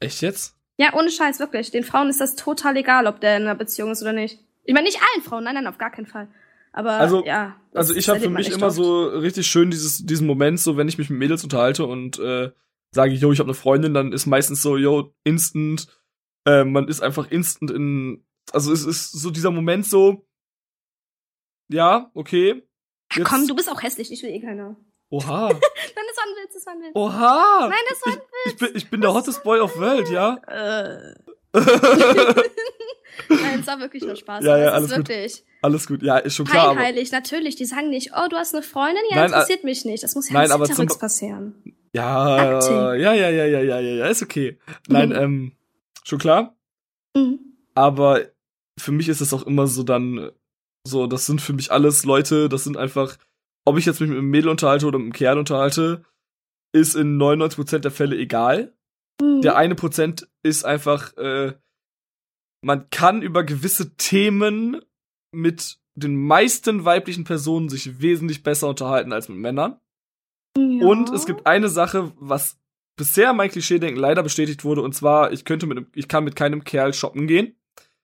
Echt jetzt? Ja, ohne Scheiß, wirklich. Den Frauen ist das total egal, ob der in einer Beziehung ist oder nicht. Ich meine, nicht allen Frauen, nein, nein, auf gar keinen Fall. Aber, Also- ja. Also ich habe für mich immer oft. so richtig schön dieses, diesen Moment, so wenn ich mich mit Mädels unterhalte und äh, sage, yo, ich habe eine Freundin, dann ist meistens so, yo, instant, äh, man ist einfach instant in, also es ist so dieser Moment so, ja, okay. Ach, komm, du bist auch hässlich, ich will eh keiner. Oha, Nein, das war ein Witz, das war ein Witz. oha. Nein, das war ein ich, ich, bin, ich bin der hottest Boy of World, ja? Äh. [laughs] Nein, es war wirklich nur Spaß. Ja, ja, es alles gut. wirklich Alles gut, ja, ist schon klar. Scheinheilig, natürlich. Die sagen nicht, oh, du hast eine Freundin, ja, Nein, interessiert mich nicht. Das muss ja nein, aber zum- passieren. ja, Acting. ja, ja, ja, ja, ja, ja, ja, ist okay. Nein, Mhm. ähm, schon klar. Mhm. aber für mich ist es auch immer so dann äh, so, das sind für mich alles Leute, das sind einfach, ob ich jetzt mich mit einem Mädel unterhalte oder mit einem Kerl unterhalte, ist in 99% der Fälle egal. Mhm. Der eine Prozent ist einfach, äh, man kann über gewisse Themen mit den meisten weiblichen Personen sich wesentlich besser unterhalten als mit Männern. Ja. Und es gibt eine Sache, was bisher mein Klischeedenken leider bestätigt wurde, und zwar, ich könnte mit, einem- ich kann mit keinem Kerl shoppen gehen.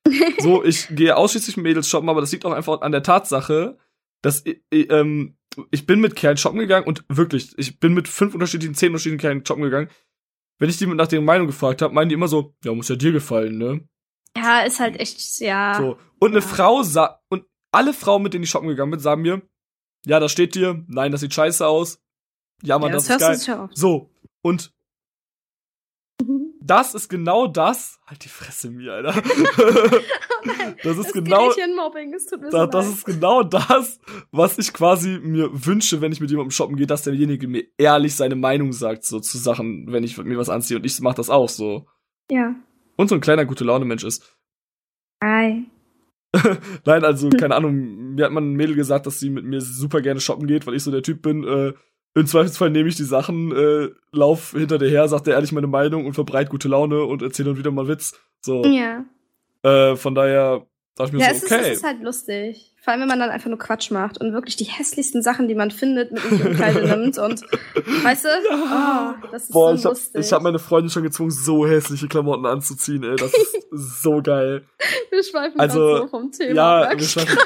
[laughs] So, ich gehe ausschließlich mit Mädels shoppen, aber das liegt auch einfach an der Tatsache, dass ich, ich, ähm, ich bin mit Kerlen shoppen gegangen und wirklich, ich bin mit fünf unterschiedlichen, zehn unterschiedlichen Kerlen shoppen gegangen. Wenn ich die nach deren Meinung gefragt habe, meinen die immer so, ja, muss ja dir gefallen, ne? Ja, ist halt echt, ja. So. Und eine Ja. Frau sah, und alle Frauen, mit denen ich shoppen gegangen bin, sagen mir, ja, das steht dir, nein, das sieht scheiße aus. Ja, Mann, ja, das, das, ist geil. So, und das ist genau das. Halt die Fresse mir, Alter. [laughs] [laughs] das ist es genau. geht hier in Mobbing, es tut mir Da, so das ist genau das, was ich quasi mir wünsche, wenn ich mit jemandem shoppen gehe, dass derjenige mir ehrlich seine Meinung sagt, so zu Sachen, wenn ich mir was anziehe. Und ich mach das auch so. Ja. Und so ein kleiner gute Laune Mensch ist. Ei. [laughs] Nein, also, keine Ahnung, mir hat man ein Mädel gesagt, dass sie mit mir super gerne shoppen geht, weil ich so der Typ bin, äh, im Zweifelsfall nehme ich die Sachen, äh, lauf hinter dir her, sag dir ehrlich meine Meinung und verbreit gute Laune und erzähl dann wieder mal Witz. So, Ja. äh, von daher dachte ich mir Ja, so, es, ist, okay. es ist halt lustig. Vor allem, wenn man dann einfach nur Quatsch macht und wirklich die hässlichsten Sachen, die man findet, mit in die Umkleide [laughs] nimmt und, weißt du? Ja. Oh, das ist Boah, so ich hab, lustig. ich hab meine Freundin schon gezwungen, so hässliche Klamotten anzuziehen, ey. Das ist [laughs] so geil. wir schweifen Also, so vom Thema. ja, wir schweifen,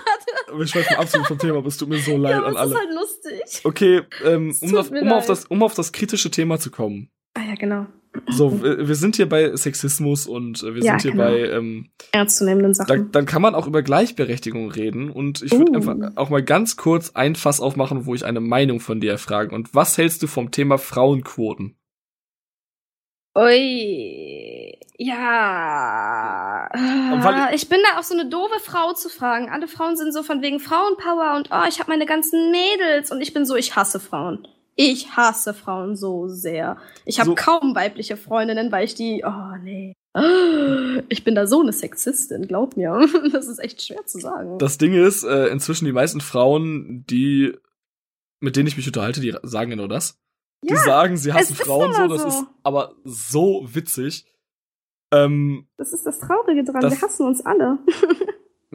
wir schweifen absolut vom Thema, aber es tut mir so leid ja, an alle. ist halt lustig. Okay, ähm, um, auf, um, auf das, um auf das kritische Thema zu kommen. Ah ja, genau. So, wir, sind hier bei Sexismus und äh, wir Ja, sind hier genau. bei, ähm, Ernstzunehmenden Sachen. dann kann man auch über Gleichberechtigung reden und ich würde Uh. einfach auch mal ganz kurz ein Fass aufmachen, wo ich eine Meinung von dir erfragen. Und was hältst du vom Thema Frauenquoten? Ui. Ja. Weil- ich bin da auch so eine doofe Frau zu fragen. Alle Frauen sind so von wegen Frauenpower und oh, ich habe meine ganzen Mädels und ich bin so, ich hasse Frauen. Ich hasse Frauen so sehr. Ich habe So- kaum weibliche Freundinnen, weil ich die, oh nee. Ich bin da so eine Sexistin, glaub mir. [laughs] Das ist echt schwer zu sagen. Das Ding ist, äh, inzwischen die meisten Frauen, die, mit denen ich mich unterhalte, die sagen genau das. Die Ja, sagen, sie hassen Frauen so, das so. ist aber so witzig. Ähm, das ist das Traurige dran. Das- Wir hassen uns alle. [laughs]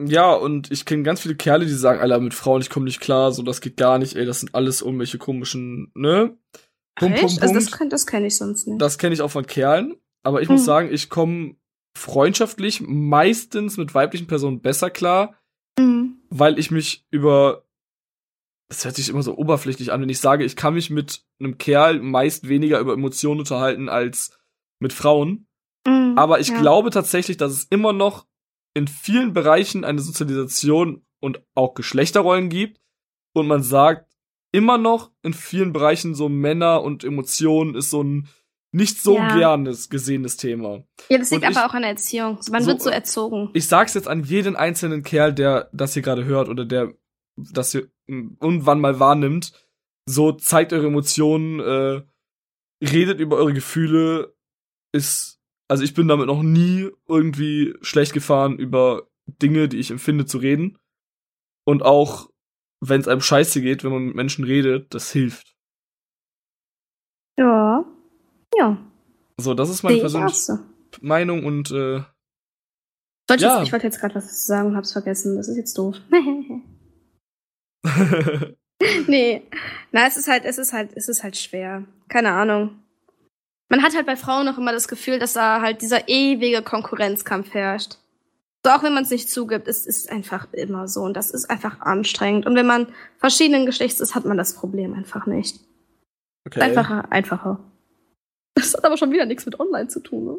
Ja, und ich kenne ganz viele Kerle, die sagen, Alter, mit Frauen, ich komme nicht klar, so, das geht gar nicht, ey, das sind alles irgendwelche komischen, ne? Punkt, Punkt. Also das, kann, das kenne ich sonst nicht. Das kenne ich auch von Kerlen. Aber ich hm. muss sagen, ich komme freundschaftlich meistens mit weiblichen Personen besser klar, hm. weil ich mich über das hört sich immer so oberflächlich an, wenn ich sage, ich kann mich mit einem Kerl meist weniger über Emotionen unterhalten als mit Frauen. Mm, Aber ich ja. glaube tatsächlich, dass es immer noch in vielen Bereichen eine Sozialisation und auch Geschlechterrollen gibt. Und man sagt immer noch in vielen Bereichen so Männer und Emotionen ist so ein nicht so ja. gernes gesehenes Thema. Ja, das liegt aber auch an der Erziehung. Man so, wird so erzogen. Ich sag's jetzt an jeden einzelnen Kerl, der das hier gerade hört oder der das ihr irgendwann mal wahrnimmt. So zeigt eure Emotionen, äh, redet über eure Gefühle, ist, also ich bin damit noch nie irgendwie schlecht gefahren, über Dinge, die ich empfinde, zu reden. Und auch, wenn es einem scheiße geht, wenn man mit Menschen redet, das hilft. Ja. Ja. So, das ist meine persönliche Meinung und äh, Wollte ja. Jetzt, ich wollte jetzt gerade was sagen und hab's vergessen. Das ist jetzt doof. [laughs] [laughs] nee. Na, es ist halt, es ist halt, es ist halt schwer. Keine Ahnung. Man hat halt bei Frauen noch immer das Gefühl, dass da halt dieser ewige Konkurrenzkampf herrscht. So, auch wenn man es nicht zugibt, es ist einfach immer so und das ist einfach anstrengend. Und wenn man verschiedenen Geschlechts ist, hat man das Problem einfach nicht. Okay. Einfacher, einfacher. Das hat aber schon wieder nichts mit Online zu tun, ne?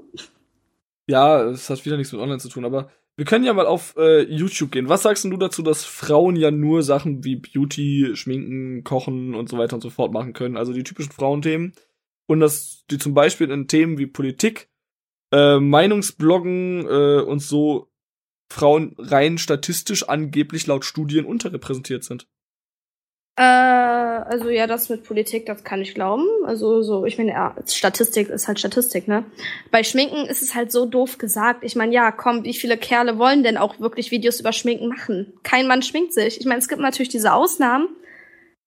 Ja, es hat wieder nichts mit Online zu tun, aber wir können ja mal auf äh, YouTube gehen. Was sagst du dazu, dass Frauen ja nur Sachen wie Beauty, Schminken, Kochen und so weiter und so fort machen können? Also die typischen Frauenthemen. Und dass die zum Beispiel in Themen wie Politik, äh, Meinungsbloggen äh, und so Frauen rein statistisch angeblich laut Studien unterrepräsentiert sind. Äh, also ja, das mit Politik, das kann ich glauben. Also so, ich meine, ja, Statistik ist halt Statistik, ne? Bei Schminken ist es halt so doof gesagt. Ich meine, ja, komm, wie viele Kerle wollen denn auch wirklich Videos über Schminken machen? Kein Mann schminkt sich. Ich meine, es gibt natürlich diese Ausnahmen,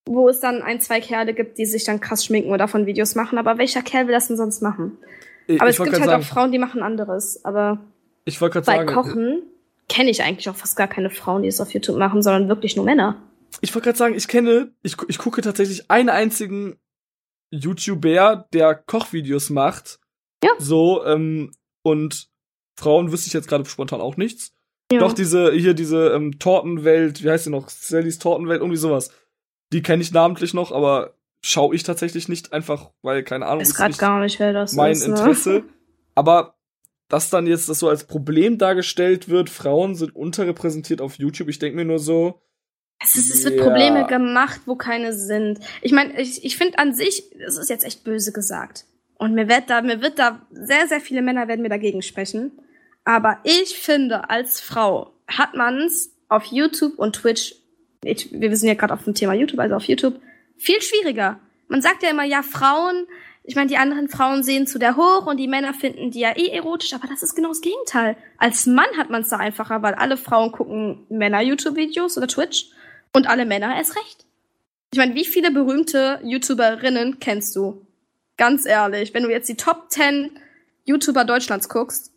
wo es dann ein, zwei Kerle gibt, die sich dann krass schminken oder davon Videos machen. Aber welcher Kerl will das denn sonst machen? Ich, aber es gibt halt sagen, auch Frauen, die machen anderes. Aber ich bei sagen, Kochen kenne ich eigentlich auch fast gar keine Frauen, die es auf YouTube machen, sondern wirklich nur Männer ich wollte gerade sagen, ich kenne, ich, ich gucke tatsächlich einen einzigen YouTuber, der Kochvideos macht. Ja. So, ähm, und Frauen wüsste ich jetzt gerade spontan auch nichts. Ja. Doch diese, hier diese ähm, Tortenwelt, wie heißt sie noch? Sallys Tortenwelt, irgendwie sowas. Die kenne ich namentlich noch, aber schaue ich tatsächlich nicht einfach, weil keine Ahnung. Ist gerade gar nicht, wer das mein ist. Mein Interesse. Ne? [laughs] Aber dass dann jetzt das so als Problem dargestellt wird, Frauen sind unterrepräsentiert auf YouTube, ich denke mir nur so, es, ist, es wird. Probleme gemacht, wo keine sind. Ich meine, ich, ich finde an sich, das ist jetzt echt böse gesagt. Und mir wird da, mir wird da, sehr, sehr viele Männer werden mir dagegen sprechen. Aber ich finde, als Frau hat man's auf YouTube und Twitch, ich, wir sind ja gerade auf dem Thema YouTube, also auf YouTube, viel schwieriger. Man sagt ja immer, ja, Frauen, ich meine, die anderen Frauen sehen zu der hoch und die Männer finden die ja eh erotisch, aber das ist genau das Gegenteil. Als Mann hat man es da einfacher, weil alle Frauen gucken Männer-YouTube-Videos oder Twitch und alle Männer erst recht. Ich meine, wie viele berühmte YouTuberinnen kennst du? Ganz ehrlich, wenn du jetzt die Top 10 YouTuber Deutschlands guckst,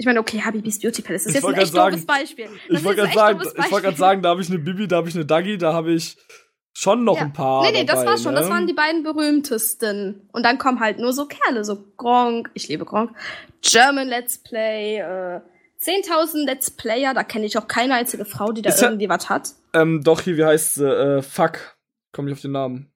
ich meine, okay, Habibis Beauty Palace ist jetzt ein echt sagen, Beispiel. Das ich wollte gerade sagen, ich wollte gerade sagen, da habe ich eine Bibi, da habe ich eine Dagi, da habe ich schon noch ja. ein paar. Nee, nee, dabei, das war schon, ne? das waren die beiden berühmtesten. Und dann kommen halt nur so Kerle, so Gronk, ich liebe Gronk, German Let's Play, äh, 10.000 Let's Player, da kenne ich auch keine einzige Frau, die da ist irgendwie ja, was hat. Ähm, doch, hier, wie heißt sie? Äh, fuck. Komm ich auf den Namen.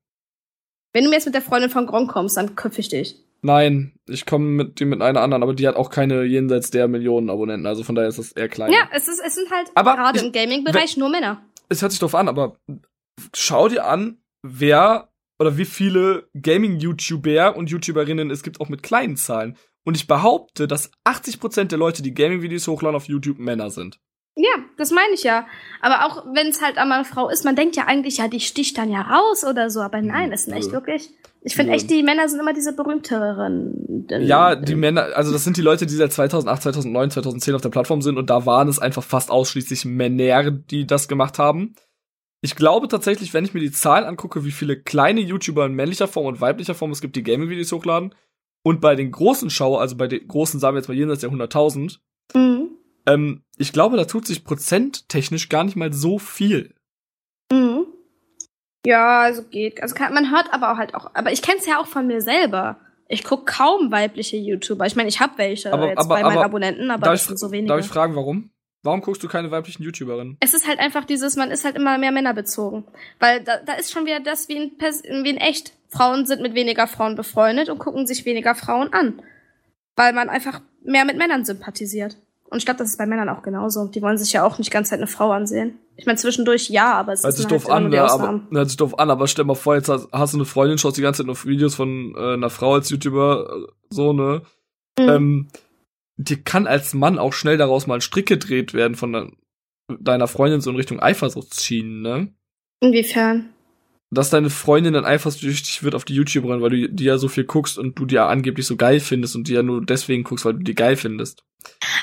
Wenn du mir jetzt mit der Freundin von Gronk kommst, dann köpfe ich dich. Nein, ich komme mit die mit einer anderen, aber die hat auch keine jenseits der Millionen Abonnenten, also von daher ist das eher klein. Ja, es ist es sind halt aber gerade im Gaming-Bereich nur Männer. Es hört sich drauf an, aber schau dir an, wer oder wie viele Gaming-YouTuber und YouTuberinnen es gibt auch mit kleinen Zahlen. Und ich behaupte, dass 80% der Leute, die Gaming-Videos hochladen auf YouTube, Männer sind. Ja, das meine ich ja. Aber auch wenn es halt einmal eine Frau ist, man denkt ja eigentlich, ja, die sticht dann ja raus oder so. Aber nein, das sind echt wirklich. Ich finde echt, die Männer sind immer diese berühmteren. Ja, die Männer, also das sind die Leute, die seit 2008, 2009, 2010 auf der Plattform sind und da waren es einfach fast ausschließlich Männer, die das gemacht haben. Ich glaube tatsächlich, wenn ich mir die Zahlen angucke, wie viele kleine YouTuber in männlicher Form und weiblicher Form es gibt, die Gaming-Videos hochladen, und bei den großen Schauer, also bei den großen, sagen wir jetzt mal jenseits der 100.000, mhm. Ähm, ich glaube, da tut sich prozenttechnisch gar nicht mal so viel. Mhm. Ja, also geht. Also kann, man hört aber auch halt auch. Aber ich kenne es ja auch von mir selber. Ich gucke kaum weibliche YouTuber. Ich meine, ich habe welche Aber- jetzt aber- bei meinen aber Abonnenten, aber das sind so wenige. Darf ich fragen, warum? Warum guckst du keine weiblichen YouTuberinnen? es ist halt einfach dieses, man ist halt immer mehr männerbezogen. Weil da, da ist schon wieder das wie in, Pers wie in echt. Frauen sind mit weniger Frauen befreundet und gucken sich weniger Frauen an. Weil man einfach mehr mit Männern sympathisiert. Und ich glaube, das ist bei Männern auch genauso. Die wollen sich ja auch nicht ganz Zeit eine Frau ansehen. Ich meine, zwischendurch ja, aber es Hört ist sich dann doof halt an, ja, Ausnahmen. aber hört sich doof an, aber stell mal vor, jetzt hast, hast du eine Freundin, schaust die ganze Zeit nur Videos von äh, einer Frau als YouTuber, äh, so, ne? Mhm. Ähm, dir kann als Mann auch schnell daraus mal ein Strick gedreht werden von de deiner Freundin so in Richtung Eifersuchtsschienen, ne? Inwiefern? Dass deine Freundin dann eifersüchtig wird auf die YouTuberin, weil du die ja so viel guckst und du die ja angeblich so geil findest und die ja nur deswegen guckst, weil du die geil findest.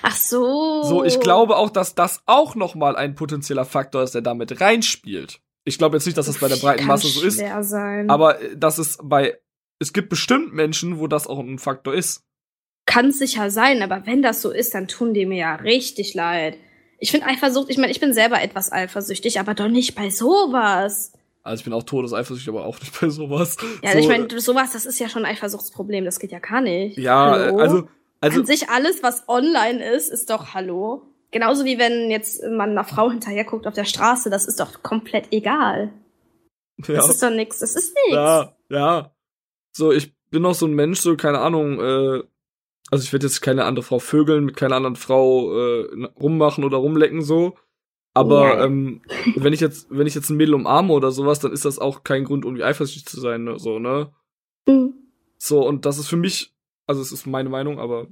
Ach so. So, ich glaube auch, dass das auch noch mal ein potenzieller Faktor ist, der damit reinspielt. Ich glaube jetzt nicht, dass das bei der breiten Masse so ist, Sein. aber äh, das ist bei es gibt bestimmt Menschen, wo das auch ein Faktor ist. Kann sicher sein, aber wenn das so ist, dann tun die mir ja richtig leid. Ich finde Eifersucht, ich meine, ich bin selber etwas eifersüchtig, aber doch nicht bei sowas. Also ich bin auch todeseifersüchtig, aber auch nicht [laughs] bei sowas. Ja, so, ich meine, sowas, das ist ja schon ein Eifersuchtsproblem, das geht ja gar nicht. ja, Hallo? also also An sich alles, was online ist, ist doch Hallo. Genauso wie wenn jetzt man einer Frau hinterherguckt auf der Straße, das ist doch komplett egal. ja, Das ist doch nix, das ist nix. ja, ja. So, ich bin auch so ein Mensch, so keine Ahnung, äh, also ich werde jetzt keine andere Frau vögeln, mit keiner anderen Frau äh, rummachen oder rumlecken so. Aber Ja. ähm, wenn ich jetzt, wenn ich jetzt ein Mädel umarme oder sowas, dann ist das auch kein Grund, irgendwie eifersüchtig zu sein, ne? so, ne? Hm. So, und das ist für mich, also es ist meine Meinung, aber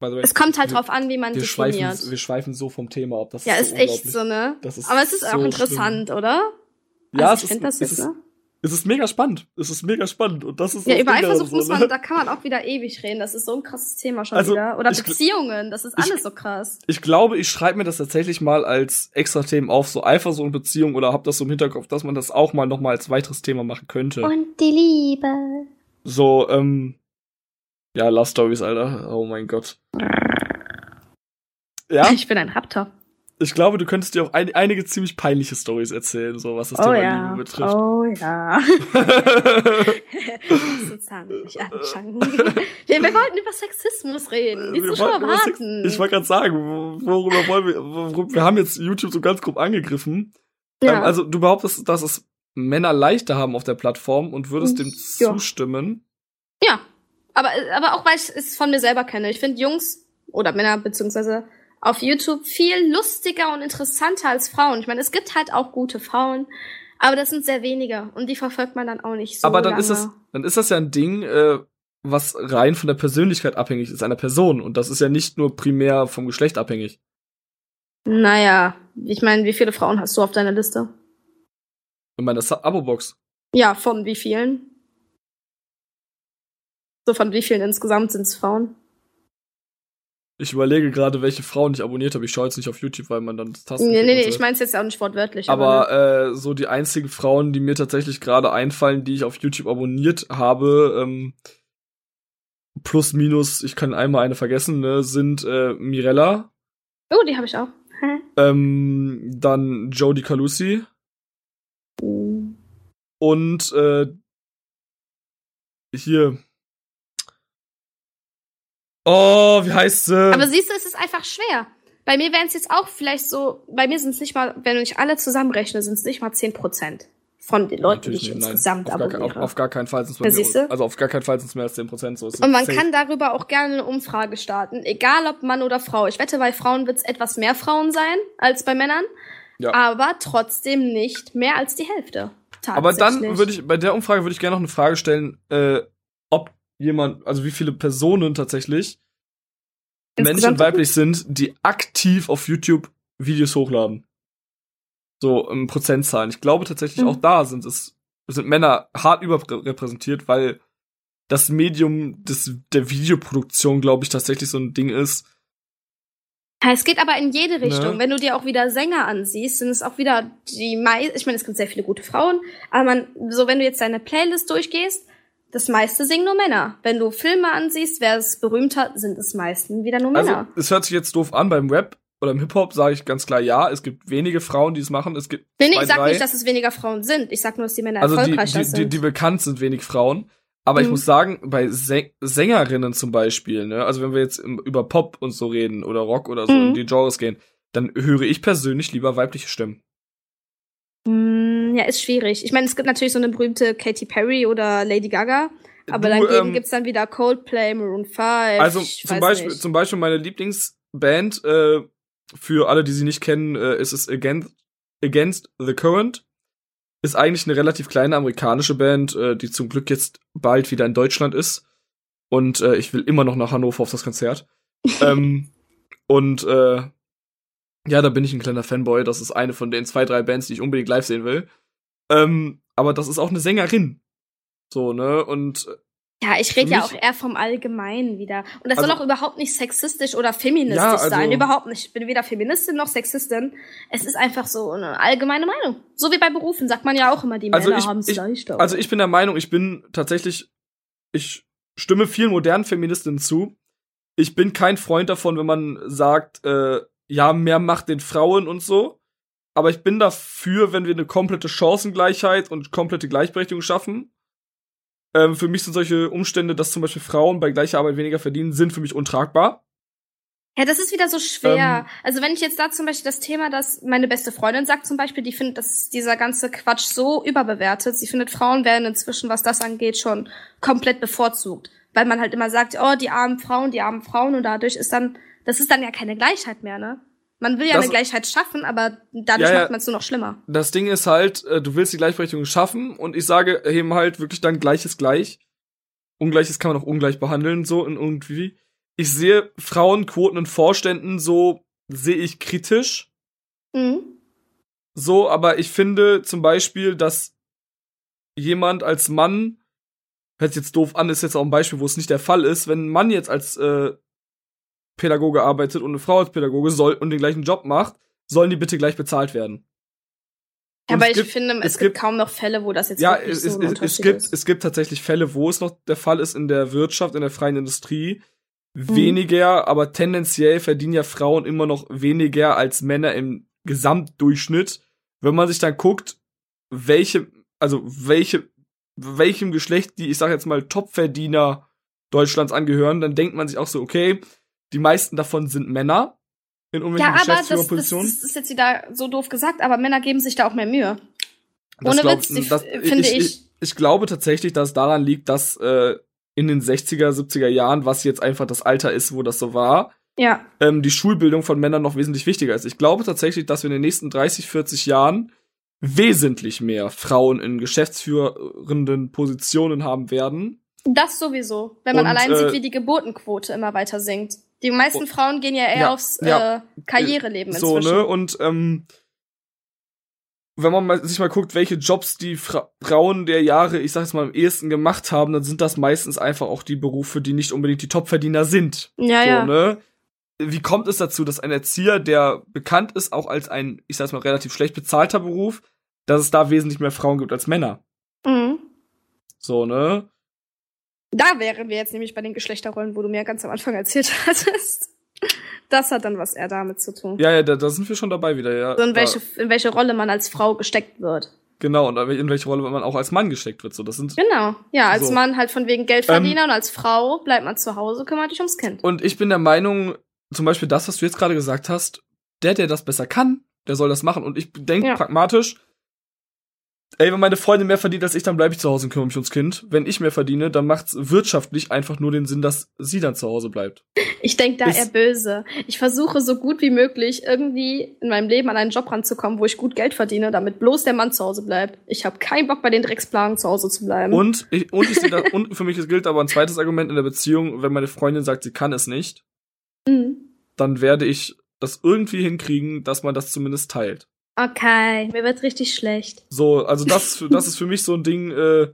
way, Es kommt halt wir- drauf an, wie man wir definiert. schweifen, wir schweifen so vom Thema ab. Das ja, ist ist so echt unglaublich. so, ne? Ist Aber es ist so auch interessant, oder? Ja, also es ist, das es, ist, ne? Es ist mega spannend. Es ist mega spannend. Und das ist Ja, das über Eifersucht so, muss man, ne? da kann man auch wieder ewig reden. Das ist so ein krasses Thema schon Also, wieder. Oder Beziehungen, das ist ich- alles so krass. Ich glaube, ich schreibe mir das tatsächlich mal als extra Themen auf, so Eifersucht und Beziehung oder hab das so im Hinterkopf, dass man das auch mal noch mal als weiteres Thema machen könnte. Und die Liebe. So, ähm, ja, Love Stories, Alter. Oh mein Gott. Ja, Ich bin ein Raptor. Ich glaube, du könntest dir auch ein, einige ziemlich peinliche Stories erzählen, so was das Oh Thema ja. Liebe betrifft. Oh ja. [laughs] Sozusagen nicht. Wir, wir wollten über Sexismus reden. Nicht so schon warten. Ich wollte gerade sagen, wo- worüber wollen wir, worüber, wir haben jetzt YouTube so ganz grob angegriffen. ja. Ähm, also du behauptest, dass es Männer leichter haben auf der Plattform und würdest dem Ja. zustimmen. ja. Aber, aber auch weil ich es von mir selber kenne. Ich finde Jungs oder Männer beziehungsweise auf YouTube viel lustiger und interessanter als Frauen. Ich meine, es gibt halt auch gute Frauen, aber das sind sehr wenige und die verfolgt man dann auch nicht so Aber dann lange. ist das, dann ist das ja ein Ding, äh, was rein von der Persönlichkeit abhängig ist einer Person. Und das ist ja nicht nur primär vom Geschlecht abhängig. Naja, ich meine, wie viele Frauen hast du auf deiner Liste? In meiner Abo-Box. Ja, von wie vielen? So von wie vielen insgesamt sind es Frauen? Ich überlege gerade, welche Frauen ich abonniert habe. Ich schaue jetzt nicht auf YouTube, weil man dann das Tasten. Nee, nee, nee, ich meine es jetzt auch nicht wortwörtlich. Aber äh, so die einzigen Frauen, die mir tatsächlich gerade einfallen, die ich auf YouTube abonniert habe, ähm, plus minus, ich kann einmal eine vergessen, ne, sind äh, Mirella, oh, die habe ich auch. [laughs] Ähm, dann Jodie Calusi und äh, hier. Oh, wie heißt sie? Aber siehst du, es ist einfach schwer. Bei mir wären es jetzt auch vielleicht so, bei mir sind es nicht mal, wenn ich alle zusammenrechne, sind es nicht mal 10 Prozent von den Leuten, die ich nicht, nein. insgesamt auf gar, kein- abonniere. auf, auf gar keinen Fall sind es siehste? also auf gar keinen Fall sind es mehr als 10%. So ist es Und man safe. kann darüber auch gerne eine Umfrage starten, egal ob Mann oder Frau. Ich wette, bei Frauen wird es etwas mehr Frauen sein als bei Männern, Ja. aber trotzdem nicht mehr als die Hälfte. Aber dann würde ich, bei der Umfrage würde ich gerne noch eine Frage stellen, äh, ob jemand, also wie viele Personen tatsächlich männlich und weiblich sind, die aktiv auf YouTube Videos hochladen. So im Prozentzahlen. Ich glaube tatsächlich Mhm. auch da sind es sind Männer hart überrepräsentiert, weil das Medium des, der Videoproduktion, glaube ich, tatsächlich so ein Ding ist. Es geht aber in jede Richtung. Ne? Wenn du dir auch wieder Sänger ansiehst, sind es auch wieder die meisten, ich meine, es gibt sehr viele gute Frauen, aber man, so wenn du jetzt deine Playlist durchgehst, das meiste singen nur Männer. Wenn du Filme ansiehst, wer es berühmt hat, sind es meisten wieder nur Also Männer. es hört sich jetzt doof an beim Rap. oder im Hip-Hop sage ich ganz klar ja. Es gibt wenige Frauen, die es machen. Es gibt Nee, zwei, ich sag drei. nicht, dass es weniger Frauen sind. Ich sag nur, dass die Männer also die, erfolgreicher die, sind. die, die bekannt sind, wenig Frauen. Aber ich Mhm. muss sagen, bei Säng Sängerinnen zum Beispiel, ne, also wenn wir jetzt über Pop und so reden oder Rock oder so Mhm. in die Genres gehen, dann höre ich persönlich lieber weibliche Stimmen. Hm, ja, ist schwierig. Ich meine, es gibt natürlich so eine berühmte Katy Perry oder Lady Gaga. Aber Du, dagegen ähm, gibt's dann wieder Coldplay, Maroon 5. Also zum Beispiel, nicht. zum Beispiel meine Lieblingsband, äh, für alle, die sie nicht kennen, äh, ist es Against, Against the Current. Ist eigentlich eine relativ kleine amerikanische Band, äh, die zum Glück jetzt bald wieder in Deutschland ist. Und äh, ich will immer noch nach Hannover auf das Konzert. [laughs] ähm, und äh, ja, da bin ich ein kleiner Fanboy. Das ist eine von den zwei, drei Bands, die ich unbedingt live sehen will. Ähm, aber das ist auch eine Sängerin. So, ne? Und Ja, ich rede ja auch eher vom Allgemeinen wieder. Und das Also- soll auch überhaupt nicht sexistisch oder feministisch Ja, also- sein. Überhaupt nicht. Ich bin weder Feministin noch Sexistin. Es ist einfach so eine allgemeine Meinung. So wie bei Berufen sagt man ja auch immer, die Also Männer haben es ich- leichter. Also ich bin der Meinung, ich bin tatsächlich, ich stimme vielen modernen Feministinnen zu. Ich bin kein Freund davon, wenn man sagt, äh, ja, mehr Macht den Frauen und so. Aber ich bin dafür, wenn wir eine komplette Chancengleichheit und komplette Gleichberechtigung schaffen. Ähm, für mich sind solche Umstände, dass zum Beispiel Frauen bei gleicher Arbeit weniger verdienen, sind für mich untragbar. Ja, das ist wieder so schwer. Ähm, also wenn ich jetzt da zum Beispiel das Thema, dass meine beste Freundin sagt zum Beispiel, die findet, dass dieser ganze Quatsch so überbewertet. Sie findet, Frauen werden inzwischen, was das angeht, schon komplett bevorzugt. Weil man halt immer sagt, oh, die armen Frauen, die armen Frauen und dadurch ist dann, das ist dann ja keine Gleichheit mehr, ne? Man will ja Das- eine Gleichheit schaffen, aber dadurch Ja, macht man es nur noch schlimmer. Das Ding ist halt, äh, du willst die Gleichberechtigung schaffen und ich sage eben halt wirklich dann Gleiches gleich. Ungleiches kann man auch ungleich behandeln, so in irgendwie. Ich sehe Frauenquoten in Vorständen so, sehe ich kritisch. Mhm. So, aber ich finde zum Beispiel, dass jemand als Mann, hört jetzt doof an, ist jetzt auch ein Beispiel, wo es nicht der Fall ist, wenn ein Mann jetzt als äh, Pädagoge arbeitet und eine Frau als Pädagoge soll und den gleichen Job macht, sollen die bitte gleich bezahlt werden. Und Aber ich gibt- finde, es, es gibt gibt- kaum noch Fälle, wo das jetzt Ja, wirklich es, so es, ein es, gibt, ist. es gibt tatsächlich Fälle, wo es noch der Fall ist in der Wirtschaft, in der freien Industrie. Mhm. Weniger, aber tendenziell verdienen ja Frauen immer noch weniger als Männer im Gesamtdurchschnitt. Wenn man sich dann guckt, welche, also welche, welchem Geschlecht die, ich sag jetzt mal, Topverdiener Deutschlands angehören, dann denkt man sich auch so, okay, die meisten davon sind Männer in Ja, irgendwelchen aber das, das, Geschäftsführerpositionen. das ist jetzt wieder so doof gesagt, aber Männer geben sich da auch mehr Mühe. Das Ohne glaub- Witz, die, das- finde ich. ich, ich glaube tatsächlich, dass es daran liegt, dass äh, in den 60er, 70er Jahren, was jetzt einfach das Alter ist, wo das so war, ja. ähm, die Schulbildung von Männern noch wesentlich wichtiger ist. Ich glaube tatsächlich, dass wir in den nächsten 30, 40 Jahren wesentlich mehr Frauen in geschäftsführenden Positionen haben werden. Das sowieso. Wenn man Und, allein äh, sieht, wie die Geburtenquote immer weiter sinkt. Die meisten Und- Frauen gehen ja eher Ja, aufs ja. Äh, Karriereleben So, inzwischen. ne? Und ähm, wenn man mal, sich mal guckt, welche Jobs die Fra Frauen der Jahre, ich sag jetzt mal, am ehesten gemacht haben, dann sind das meistens einfach auch die Berufe, die nicht unbedingt die Topverdiener sind. Ja, so, ja. ne? Wie kommt es dazu, dass ein Erzieher, der bekannt ist, auch als ein, ich sag's mal, relativ schlecht bezahlter Beruf, dass es da wesentlich mehr Frauen gibt als Männer? Mhm. So, ne? Da wären wir jetzt nämlich bei den Geschlechterrollen, wo du mir ganz am Anfang erzählt [laughs] hattest. Das hat dann was eher damit zu tun. Ja, ja, da, da sind wir schon dabei wieder, ja. so in welche, in welche Rolle man als Frau gesteckt wird. genau, und in welche Rolle man auch als Mann gesteckt wird. So, das sind Genau. Ja, als So. Mann halt von wegen Geldverdiener und als Frau bleibt man zu Hause, kümmert dich ums Kind. Und ich bin der Meinung, zum Beispiel das, was du jetzt gerade gesagt hast, der, der das besser kann, der soll das machen. Und ich denke Ja. pragmatisch, ey, wenn meine Freundin mehr verdient als ich, dann bleibe ich zu Hause und kümmere mich ums Kind. Wenn ich mehr verdiene, dann macht's wirtschaftlich einfach nur den Sinn, dass sie dann zu Hause bleibt. Ich denke da Ist- eher böse. Ich versuche so gut wie möglich irgendwie in meinem Leben an einen Job ranzukommen, wo ich gut Geld verdiene, damit bloß der Mann zu Hause bleibt. Ich habe keinen Bock bei den Drecksplagen zu Hause zu bleiben. Und ich, und ich sehe da, und für mich gilt aber ein zweites Argument in der Beziehung, wenn meine Freundin sagt, sie kann es nicht, Mhm. dann werde ich das irgendwie hinkriegen, dass man das zumindest teilt. Okay, mir wird richtig schlecht. So, also das, [laughs] das ist für mich so ein Ding, äh,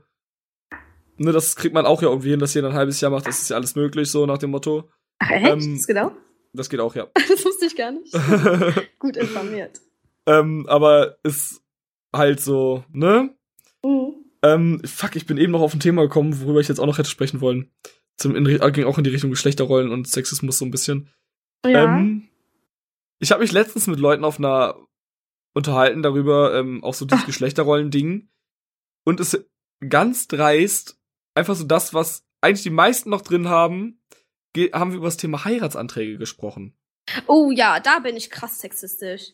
ne, das kriegt man auch ja irgendwie hin, dass jeder ein halbes Jahr macht, das ist ja alles möglich, so nach dem Motto. Ach, echt? Ähm, das genau? Das geht auch, ja. [laughs] Das wusste ich gar nicht. [laughs] Gut informiert. ähm, aber ist halt so, ne? Mhm. Ähm, fuck, ich bin eben noch auf ein Thema gekommen, worüber ich jetzt auch noch hätte sprechen wollen. Zum, in, ging auch in die Richtung Geschlechterrollen und Sexismus so ein bisschen. Ja. Ähm, ich habe mich letztens mit Leuten auf einer unterhalten darüber, ähm, auch so dieses [laughs] Geschlechterrollen-Ding. Und es ganz dreist, einfach so das, was eigentlich die meisten noch drin haben, haben wir über das Thema Heiratsanträge gesprochen. Oh ja, da bin ich krass sexistisch.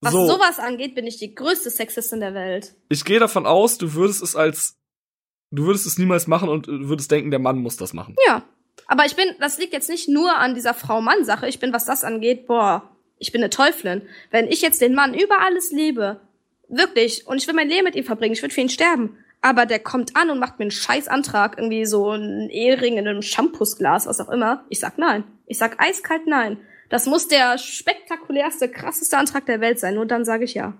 Was so. sowas angeht, bin ich die größte Sexistin der Welt. Ich gehe davon aus, du würdest es als du würdest es niemals machen und würdest denken, der Mann muss das machen. Ja. Aber ich bin, das liegt jetzt nicht nur an dieser Frau-Mann-Sache. Ich bin, was das angeht, boah, ich bin eine Teuflin. Wenn ich jetzt den Mann über alles liebe, wirklich, und ich will mein Leben mit ihm verbringen, ich würde für ihn sterben. Aber der kommt an und macht mir einen scheiß Antrag, irgendwie so ein Ehering in einem Shampoosglas, was auch immer. Ich sag nein. Ich sag eiskalt nein. Das muss der spektakulärste, krasseste Antrag der Welt sein. Nur dann sage ich ja.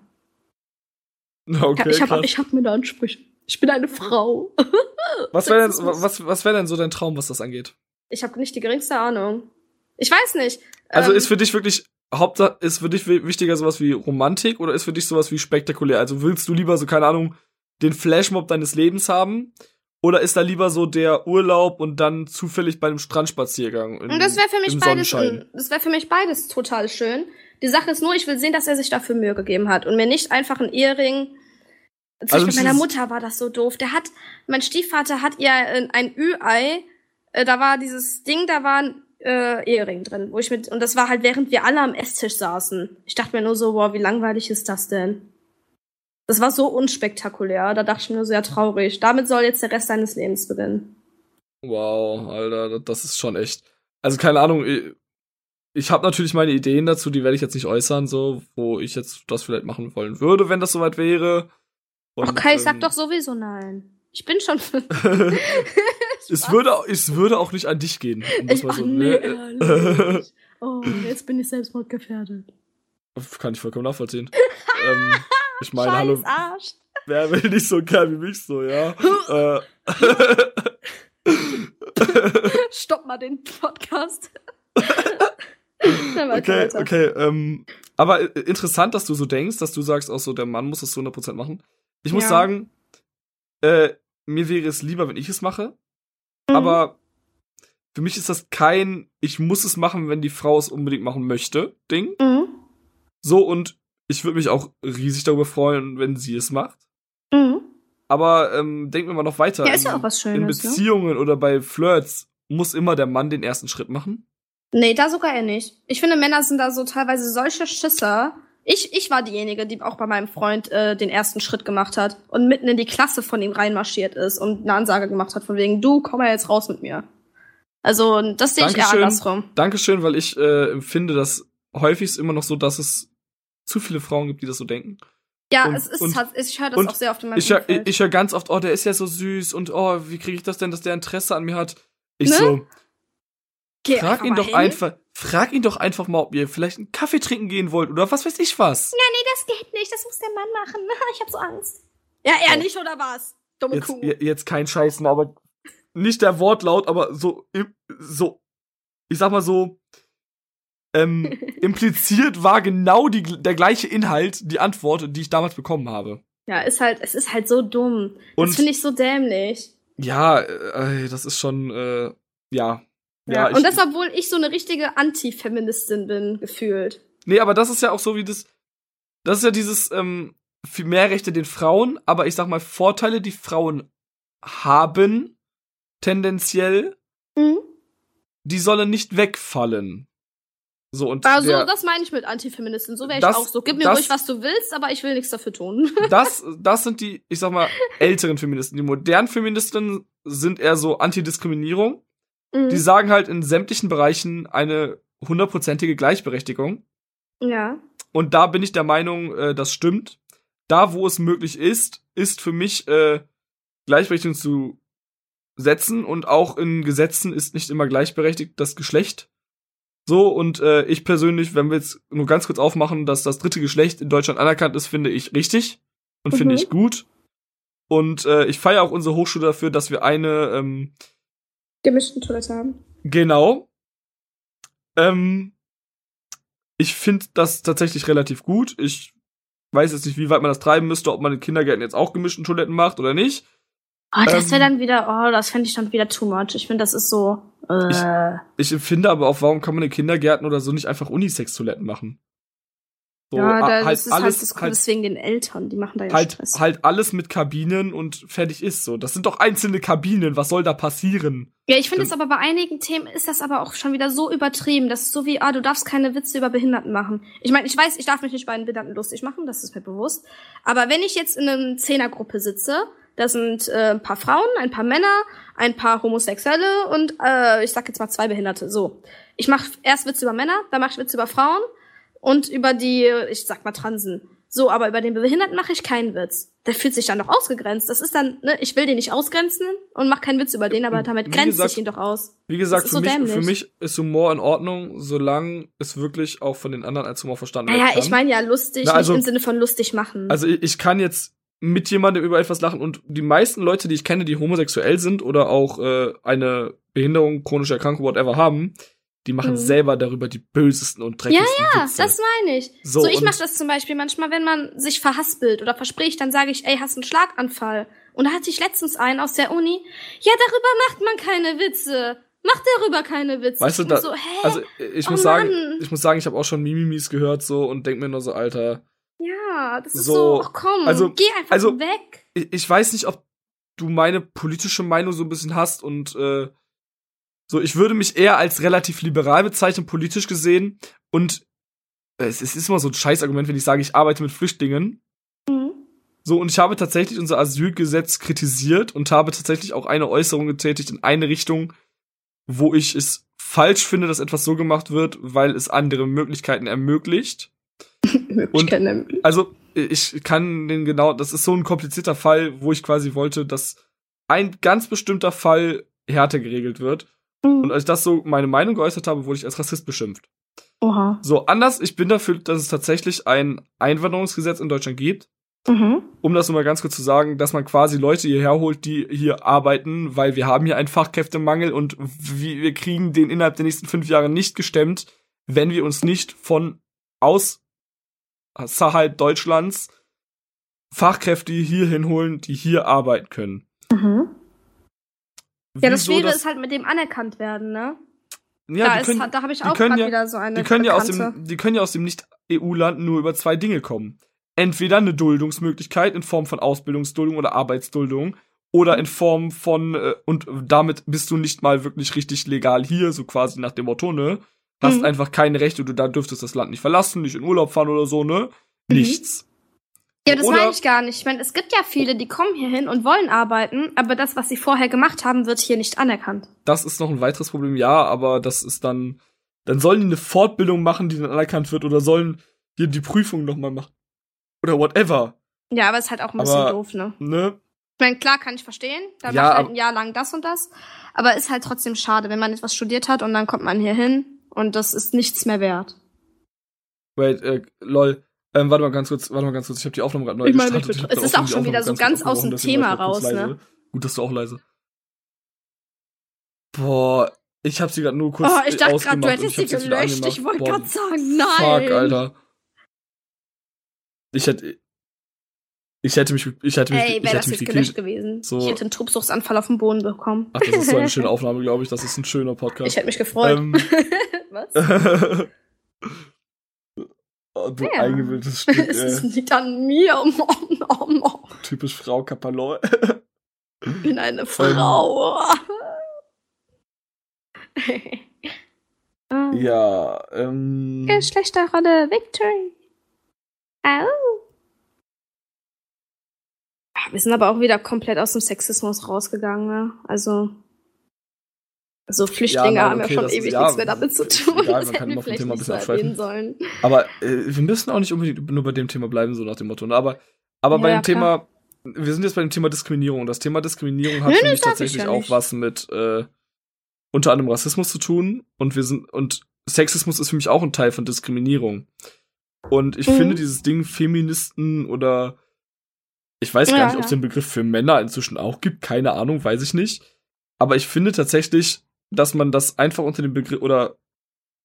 Okay, ich habe ich hab mir da Ansprüche. Ich bin eine Frau. [laughs] was wäre denn, was, was wär denn so dein Traum, was das angeht? Ich habe nicht die geringste Ahnung. Ich weiß nicht. Also ähm, ist für dich wirklich Hauptsache ist für dich wichtiger sowas wie Romantik oder ist für dich sowas wie spektakulär? Also willst du lieber so keine Ahnung den Flashmob deines Lebens haben oder ist da lieber so der Urlaub und dann zufällig bei einem Strandspaziergang? In, das wäre für mich beides. Das wäre für mich beides total schön. Die Sache ist nur, ich will sehen, dass er sich dafür Mühe gegeben hat und mir nicht einfach ein Ehering. Zum also Beispiel meiner Mutter war das so doof. Der hat, mein Stiefvater hat ihr ein Ü-Ei. Äh, da war dieses Ding, da waren äh, Ehering drin, wo ich mit und das war halt während wir alle am Esstisch saßen. Ich dachte mir nur so, boah, wie langweilig ist das denn? Das war so unspektakulär. Da dachte ich mir nur sehr traurig. Damit soll jetzt der Rest seines Lebens beginnen. Wow, Alter, das ist schon echt. Also keine Ahnung. Ich, ich habe natürlich meine Ideen dazu, die werde ich jetzt nicht äußern, so wo ich jetzt das vielleicht machen wollen würde, wenn das soweit wäre. Und, okay, ich ähm, sag doch sowieso nein. Ich bin schon. [laughs] [laughs] [laughs] es würde, es würde auch nicht an dich gehen. Ich, so, nee, ne? oh, jetzt bin ich selbstmordgefährdet. Kann ich vollkommen nachvollziehen. ähm, ich meine, hallo. Arsch. Wer will nicht so gern wie mich so, ja? äh. [laughs] Stopp mal den Podcast. [laughs] okay, okay. Ähm, aber interessant, dass du so denkst, dass du sagst, auch so, der Mann muss das zu 100% machen. Ich muss ja. sagen, äh, mir wäre es lieber, wenn ich es mache. Mhm. Aber für mich ist das kein, ich muss es machen, wenn die Frau es unbedingt machen möchte, Ding. Mhm. So, und ich würde mich auch riesig darüber freuen, wenn sie es macht. Mhm. Aber ähm, denken wir mal noch weiter. Ja, ist ja auch was Schönes. In ne? Beziehungen ne? oder bei Flirts muss immer der Mann den ersten Schritt machen? Nee, da sogar er nicht. Ich finde, Männer sind da so teilweise solche Schisser. Ich, ich war diejenige, die auch bei meinem Freund äh, den ersten Schritt gemacht hat und mitten in die Klasse von ihm reinmarschiert ist und eine Ansage gemacht hat von wegen, du komm mal jetzt raus mit mir. Also, das sehe ich eher andersrum. Dankeschön, weil ich äh, empfinde das häufig immer noch so, dass es zu viele Frauen gibt, die das so denken. Ja, und, es ist und, halt, ich höre das auch sehr oft in meinem Ich, höre ganz oft, oh, der ist ja so süß und oh, wie kriege ich das denn, dass der Interesse an mir hat? Ich ne? so, Geh frag ihn doch hin. einfach, frag ihn doch einfach mal, ob ihr vielleicht einen Kaffee trinken gehen wollt oder was weiß ich was. Ja, nee, das geht nicht, das muss der Mann machen. [laughs] Ich hab so Angst. Ja, er oh. nicht oder was? Dumme jetzt, Kuh. Jetzt kein Scheiß mehr, aber nicht der Wortlaut, aber so, so, ich sag mal so, ähm, [laughs] impliziert war genau die, der gleiche Inhalt, die Antwort, die ich damals bekommen habe. Ja, ist halt, es ist halt so dumm. Und das finde ich so dämlich. Ja, äh, das ist schon, äh, ja. Ja, ja und das, obwohl ich so eine richtige Antifeministin bin, gefühlt. Nee, aber das ist ja auch so wie das, das ist ja dieses, ähm, viel mehr Rechte den Frauen, aber ich sag mal, Vorteile, die Frauen haben, tendenziell, mhm. die sollen nicht wegfallen. So, und also, der, das meine ich mit Antifeministin. So wäre ich auch so. Gib mir das, ruhig, was du willst, aber ich will nichts dafür tun. [laughs] das, das sind die, ich sag mal, älteren Feministen. Die modernen Feministen sind eher so Antidiskriminierung. Mhm. Die sagen halt in sämtlichen Bereichen eine hundertprozentige Gleichberechtigung. Ja. Und da bin ich der Meinung, äh, das stimmt. Da, wo es möglich ist, ist für mich äh, Gleichberechtigung zu setzen und auch in Gesetzen ist nicht immer gleichberechtigt das Geschlecht. So, und äh, ich persönlich, wenn wir jetzt nur ganz kurz aufmachen, dass das dritte Geschlecht in Deutschland anerkannt ist, finde ich richtig und mhm. finde ich gut. Und äh, ich feiere auch unsere Hochschule dafür, dass wir eine ähm, gemischte Toilette haben. Genau. Ähm, ich finde das tatsächlich relativ gut. Ich weiß jetzt nicht, wie weit man das treiben müsste, ob man in Kindergärten jetzt auch gemischten Toiletten macht oder nicht. Oh, das wäre ähm, dann wieder, oh, das fände ich dann wieder too much. Ich finde, das ist so. Äh. Ich, ich empfinde aber auch, warum kann man in Kindergärten oder so nicht einfach Unisex-Toiletten machen? So, ja, da, halt das ist alles, halt das Coole halt, deswegen den Eltern, die machen da ja halt, Stress. halt alles mit Kabinen und fertig ist so. Das sind doch einzelne Kabinen. Was soll da passieren? Ja, ich finde es aber bei einigen Themen ist das aber auch schon wieder so übertrieben. Das ist so wie, ah, du darfst keine Witze über Behinderten machen. Ich meine, ich weiß, ich darf mich nicht bei den Behinderten lustig machen, das ist mir bewusst. Aber wenn ich jetzt in einer Zehnergruppe sitze, da sind äh, ein paar Frauen, ein paar Männer, ein paar Homosexuelle und äh, ich sag jetzt mal zwei Behinderte. So. Ich mache erst Witze über Männer, dann mache ich Witze über Frauen und über die, ich sag mal, Transen. So, aber über den Behinderten mache ich keinen Witz. Der fühlt sich dann doch ausgegrenzt. Das ist dann, ne, ich will den nicht ausgrenzen und mach keinen Witz über den, aber damit Wie grenzt gesagt, ich ihn doch aus. Wie gesagt, für, so mich, dämlich. für mich ist Humor in Ordnung, solange es wirklich auch von den anderen als Humor verstanden Naja, werden kann. ich meine ja lustig, Na, also- nicht im Sinne von lustig machen. Also ich, ich kann jetzt mit jemandem über etwas lachen und die meisten Leute, die ich kenne, die homosexuell sind oder auch äh, eine Behinderung, chronische Erkrankung, whatever haben, die machen Mhm. selber darüber die bösesten und dreckigsten ja, Witze. das meine ich. So, So, ich mache das zum Beispiel manchmal, wenn man sich verhaspelt oder verspricht, dann sage ich, ey, hast einen Schlaganfall. Und da hatte ich letztens einen aus der Uni. Ja, darüber macht man keine Witze. Mach darüber keine Witze. Weißt du, da- so, hä? also ich Oh muss sagen, Mann. ich muss sagen, ich habe auch schon Mimimis gehört so und denk mir nur so, Alter, ja, das ist so, so, ach komm, also- geh einfach also- weg. ich, ich weiß nicht, ob du meine politische Meinung so ein bisschen hast und äh, so, ich würde mich eher als relativ liberal bezeichnen, politisch gesehen. Und äh, es, ist immer so ein Scheißargument, wenn ich sage, ich arbeite mit Flüchtlingen. Mhm. So, und ich habe tatsächlich unser Asylgesetz kritisiert und habe tatsächlich auch eine Äußerung getätigt in eine Richtung, wo ich es falsch finde, dass etwas so gemacht wird, weil es andere Möglichkeiten ermöglicht. [laughs] Möglichkeiten. Also, ich kann den genau, das ist so ein komplizierter Fall, wo ich quasi wollte, dass ein ganz bestimmter Fall härter geregelt wird. Und Mhm. als ich das so meine Meinung geäußert habe, wurde ich als Rassist beschimpft. Oha. So, anders, ich bin dafür, dass es tatsächlich ein Einwanderungsgesetz in Deutschland gibt. Mhm. Um das nur mal ganz kurz zu sagen, dass man quasi Leute hierher holt, die hier arbeiten, weil wir haben hier einen Fachkräftemangel und wir wir kriegen den innerhalb der nächsten fünf Jahre nicht gestemmt, wenn wir uns nicht von außerhalb Deutschlands Fachkräfte hierhin holen, die hier arbeiten können. Mhm. Ja, das Schwere ist halt mit dem anerkannt werden, ne? ja, da ist, können, da habe ich auch gerade ja- wieder so eine die können ja aus dem, die können ja aus dem Nicht-EU-Land nur über zwei Dinge kommen. Entweder eine Duldungsmöglichkeit in Form von Ausbildungsduldung oder Arbeitsduldung oder in Form von, äh, und damit bist du nicht mal wirklich richtig legal hier, so quasi nach dem Motto, ne? Hast Mhm. einfach keine Rechte, du da dürftest das Land nicht verlassen, nicht in Urlaub fahren oder so, ne? Mhm. Nichts. Ja, das Oder- meine ich gar nicht. Ich meine, es gibt ja viele, die kommen hier hin und wollen arbeiten, aber das, was sie vorher gemacht haben, wird hier nicht anerkannt. Das ist noch ein weiteres Problem, ja, aber das ist dann, dann sollen die eine Fortbildung machen, die dann anerkannt wird oder sollen hier die Prüfung nochmal machen. Oder whatever, Ja, aber ist halt auch ein bisschen Aber- doof, ne? ne? Ich meine, klar kann ich verstehen. Da Ja, macht halt ein Jahr lang das und das. Aber ist halt trotzdem schade, wenn man etwas studiert hat und dann kommt man hier hin und das ist nichts mehr wert. Wait, äh, lol. Ähm, warte mal ganz kurz, warte mal ganz kurz, ich habe die Aufnahme gerade neu Ich meine, gestartet. ich es ist auch schon wieder so ganz kurz aus dem Thema raus, ne? leise. Gut, dass du auch leise. Boah, ich habe sie gerade nur kurz oh, ich dachte gerade, du hättest sie gelöscht. Ich wollte gerade sagen, nein. Fuck, Alter. Ich hätte ich hätte mich ich hätte mich Ey, ich wäre das hätte mich gelöscht gewesen. So. Ich hätte einen Trubsuchtsanfall auf dem Boden bekommen. Ach, das ist so eine schöne [laughs] Aufnahme, glaube ich. Das ist ein schöner Podcast. Ich hätte mich gefreut. Ähm, [laughs] Was? [laughs] oh, du Ja. eingebildetes Stück, [laughs] es ist äh, nicht an mir. Oh, oh, oh. typisch Frau Kapaloi. Ich bin eine [laughs] Frau. [laughs] Ah. ja, ähm. Geschlechterrolle Victory. Au. Ah, Wir sind aber auch wieder komplett aus dem Sexismus rausgegangen, ne? Also. So Flüchtlinge Ja, nein, haben okay, ja schon das ewig ja, nichts mehr damit zu tun. egal, das [laughs] hätten wir vielleicht Thema ein nicht erwähnen sollen. Aber äh, wir müssen auch nicht unbedingt nur bei dem Thema bleiben, so nach dem Motto. Ne? Aber, aber Ja, bei dem Thema, wir sind jetzt bei dem Thema Diskriminierung. Das Thema Diskriminierung hat Nee, für mich tatsächlich auch was mit äh, unter anderem Rassismus zu tun. Und wir sind, und Sexismus ist für mich auch ein Teil von Diskriminierung. Und ich Mhm. finde dieses Ding Feministen oder ich weiß gar nicht, ob es den Begriff für Männer inzwischen auch gibt, keine Ahnung, weiß ich nicht. Aber ich finde tatsächlich, dass man das einfach unter dem Begriff oder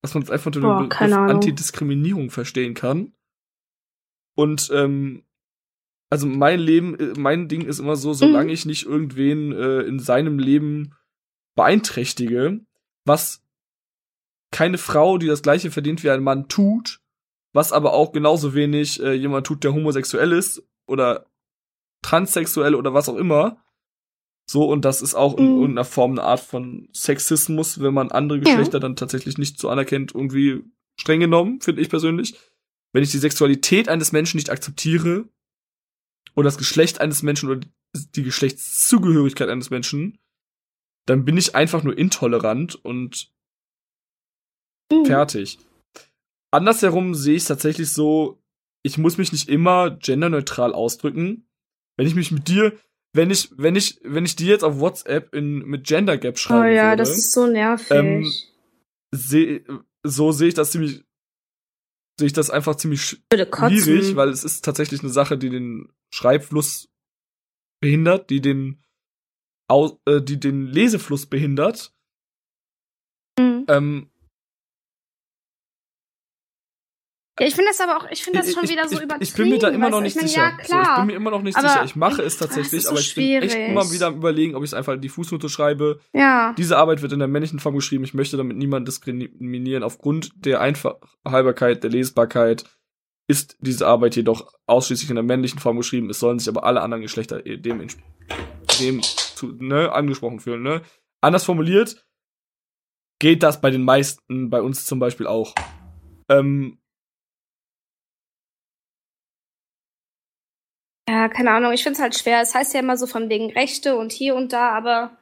dass man das einfach unter dem Begriff. Antidiskriminierung verstehen kann. Und ähm, also mein Leben, äh, mein Ding ist immer so, solange Mhm. ich nicht irgendwen äh, in seinem Leben beeinträchtige, was keine Frau, die das gleiche verdient wie ein Mann tut, was aber auch genauso wenig äh, jemand tut, der homosexuell ist oder transsexuell oder was auch immer. So, und das ist auch in Mhm. irgendeiner Form eine Art von Sexismus, wenn man andere Geschlechter dann tatsächlich nicht so anerkennt, irgendwie streng genommen, finde ich persönlich. Wenn ich die Sexualität eines Menschen nicht akzeptiere oder das Geschlecht eines Menschen oder die Geschlechtszugehörigkeit eines Menschen, dann bin ich einfach nur intolerant und Mhm. fertig. Andersherum sehe ich es tatsächlich so, ich muss mich nicht immer genderneutral ausdrücken. Wenn ich mich mit dir, wenn ich, wenn ich, wenn ich dir jetzt auf WhatsApp in, mit Gender Gap Oh schreiben ja, würde, das ist so nervig. Ähm, seh, so sehe ich das ziemlich, sehe ich das einfach ziemlich schwierig, weil es ist tatsächlich eine Sache, die den Schreibfluss behindert, die den, äh, die den Lesefluss behindert. Mhm. Ähm, Ja, ich finde das aber auch, ich finde das schon ich, wieder so ich, übertrieben. ich bin mir da immer noch nicht ich mein, sicher. Ja, So, ich klar. bin mir immer noch nicht Aber- sicher. Ich mache es tatsächlich, so aber ich bin echt schwierig. immer wieder am überlegen, ob ich es einfach in die Fußnote schreibe. ja. Diese Arbeit wird in der männlichen Form geschrieben. Ich möchte damit niemanden diskriminieren. Aufgrund der Einfachhalberkeit, der Lesbarkeit ist diese Arbeit jedoch ausschließlich in der männlichen Form geschrieben. Es sollen sich aber alle anderen Geschlechter eh dem, dem zu, ne, angesprochen fühlen. Ne? Anders formuliert geht das bei den meisten, bei uns zum Beispiel auch. Ähm, Ja, keine Ahnung, ich finde es halt schwer. Es heißt ja immer so von wegen Rechte und hier und da, aber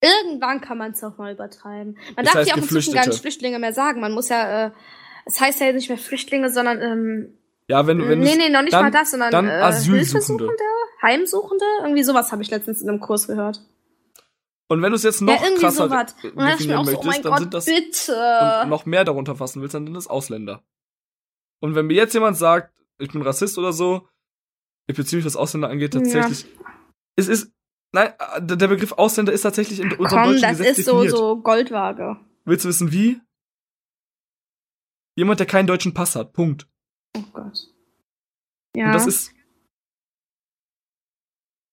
irgendwann kann man es auch mal übertreiben. Man Es darf ja auch inzwischen gar nicht Flüchtlinge mehr sagen. Man muss ja, äh, es heißt ja nicht mehr Flüchtlinge, sondern, ähm, ja, wenn, wenn nee, nee, noch nicht dann- mal das, sondern dann äh, Asylsuchende. Hilfesuchende, Heimsuchende, irgendwie sowas habe ich letztens in einem Kurs gehört. Und wenn du es jetzt noch ja, irgendwie krasser sowas. Und dann dachte ich mir definieren auch so, oh möchtest, mein dann Gott, sind das bitte. und noch mehr darunter fassen willst, dann sind das Ausländer. Und wenn mir jetzt jemand sagt, ich bin Rassist oder so, mich, was Ausländer angeht, tatsächlich. Es ist, nein, äh, der Begriff Ausländer ist tatsächlich in unserem Komm, deutschen das Gesetz ist so, so Goldwaage. Willst du wissen, wie? Jemand, der keinen deutschen Pass hat. Punkt. Oh Gott. Ja. Und das ist,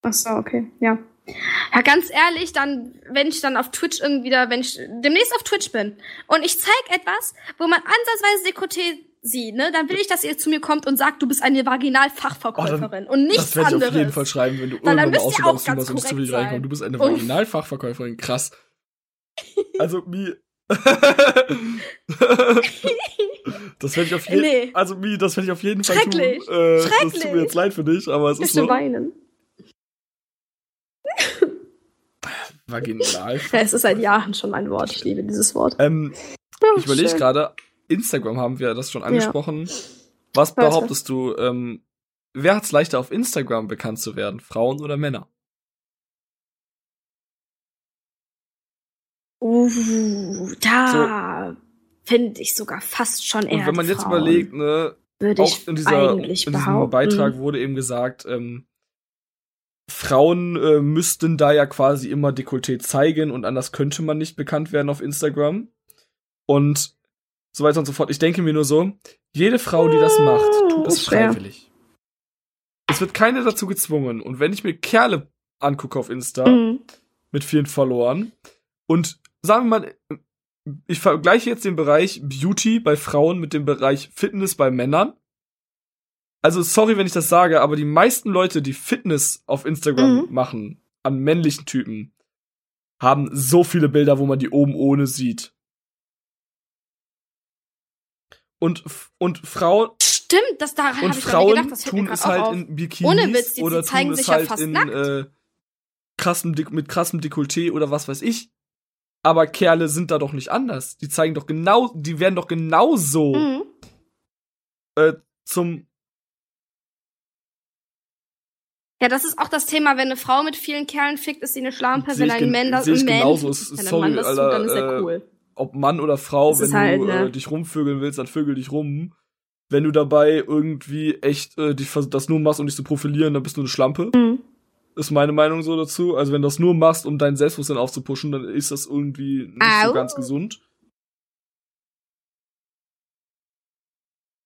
Ach so, okay, ja. Ja, ganz ehrlich, dann, wenn ich dann auf Twitch irgendwie da, wenn ich demnächst auf Twitch bin und ich zeig etwas, wo man ansatzweise Dekolleté sieht, ne, dann will ich, dass ihr zu mir kommt und sagt, du bist eine Vaginalfachverkäuferin und nichts das werde ich anderes. auf jeden Fall schreiben, wenn du Weil irgendwann mal ganz und ins Zivil reinkommst. Du bist eine Vaginalfachverkäuferin. Krass. [laughs] Also, Mi. [laughs] das werde ich auf jeden Nee. Also, Mi, das werde ich auf jeden Fall tun. Schrecklich. Äh, Das tut mir Schrecklich. jetzt leid für dich, aber es Ich ist so. weinen. Vaginal. Ja, [laughs] es ist seit Jahren schon ein Wort. Ich liebe dieses Wort. Ähm, ich überlege gerade, Instagram haben wir das schon angesprochen. Was Warte. behauptest du, ähm, wer hat's leichter auf Instagram bekannt zu werden? Frauen oder Männer? Uh, da finde ich sogar fast schon eher Und wenn man jetzt Frauen, überlegt, ne, würde ich in, dieser, in diesem behaupten. Beitrag wurde eben gesagt, ähm, Frauen äh, müssten da ja quasi immer Dekolleté zeigen und anders könnte man nicht bekannt werden auf Instagram. Und so weiter und so fort. Ich denke mir nur so, jede Frau, die das macht, tut es freiwillig. Es wird keine dazu gezwungen. Und wenn ich mir Kerle angucke auf Insta Mhm. mit vielen Followern und sagen wir mal, ich vergleiche jetzt den Bereich Beauty bei Frauen mit dem Bereich Fitness bei Männern. Also sorry, wenn ich das sage, aber die meisten Leute, die Fitness auf Instagram Mhm. machen, an männlichen Typen, haben so viele Bilder, wo man die oben ohne sieht. Und, und Frauen, Stimmt, das daran habe und Frauen gedacht. Tun es halt auf. in Bikinis Ohne Witz, die- oder zeigen tun es sich ja halt fast in nackt. äh, krassem, mit krassem Dekolleté oder was weiß ich. Aber Kerle sind da doch nicht anders. Die zeigen doch genau, die werden doch genauso Mhm. äh, zum Ja, das ist auch das Thema, wenn eine Frau mit vielen Kerlen fickt, ist sie eine Schlampe, wenn ein Mann das ich ein. Es- Mann das tut, dann ist er äh, cool. Ob Mann oder Frau, Das wenn ist halt, du ne? äh, dich rumvögeln willst, dann vögel dich rum. Wenn du dabei irgendwie echt äh, dich das nur machst, um dich zu profilieren, dann bist du eine Schlampe. Mhm. Ist meine Meinung so dazu. Also wenn du das nur machst, um dein Selbstbewusstsein aufzupuschen, dann ist das irgendwie nicht so Au. ganz gesund.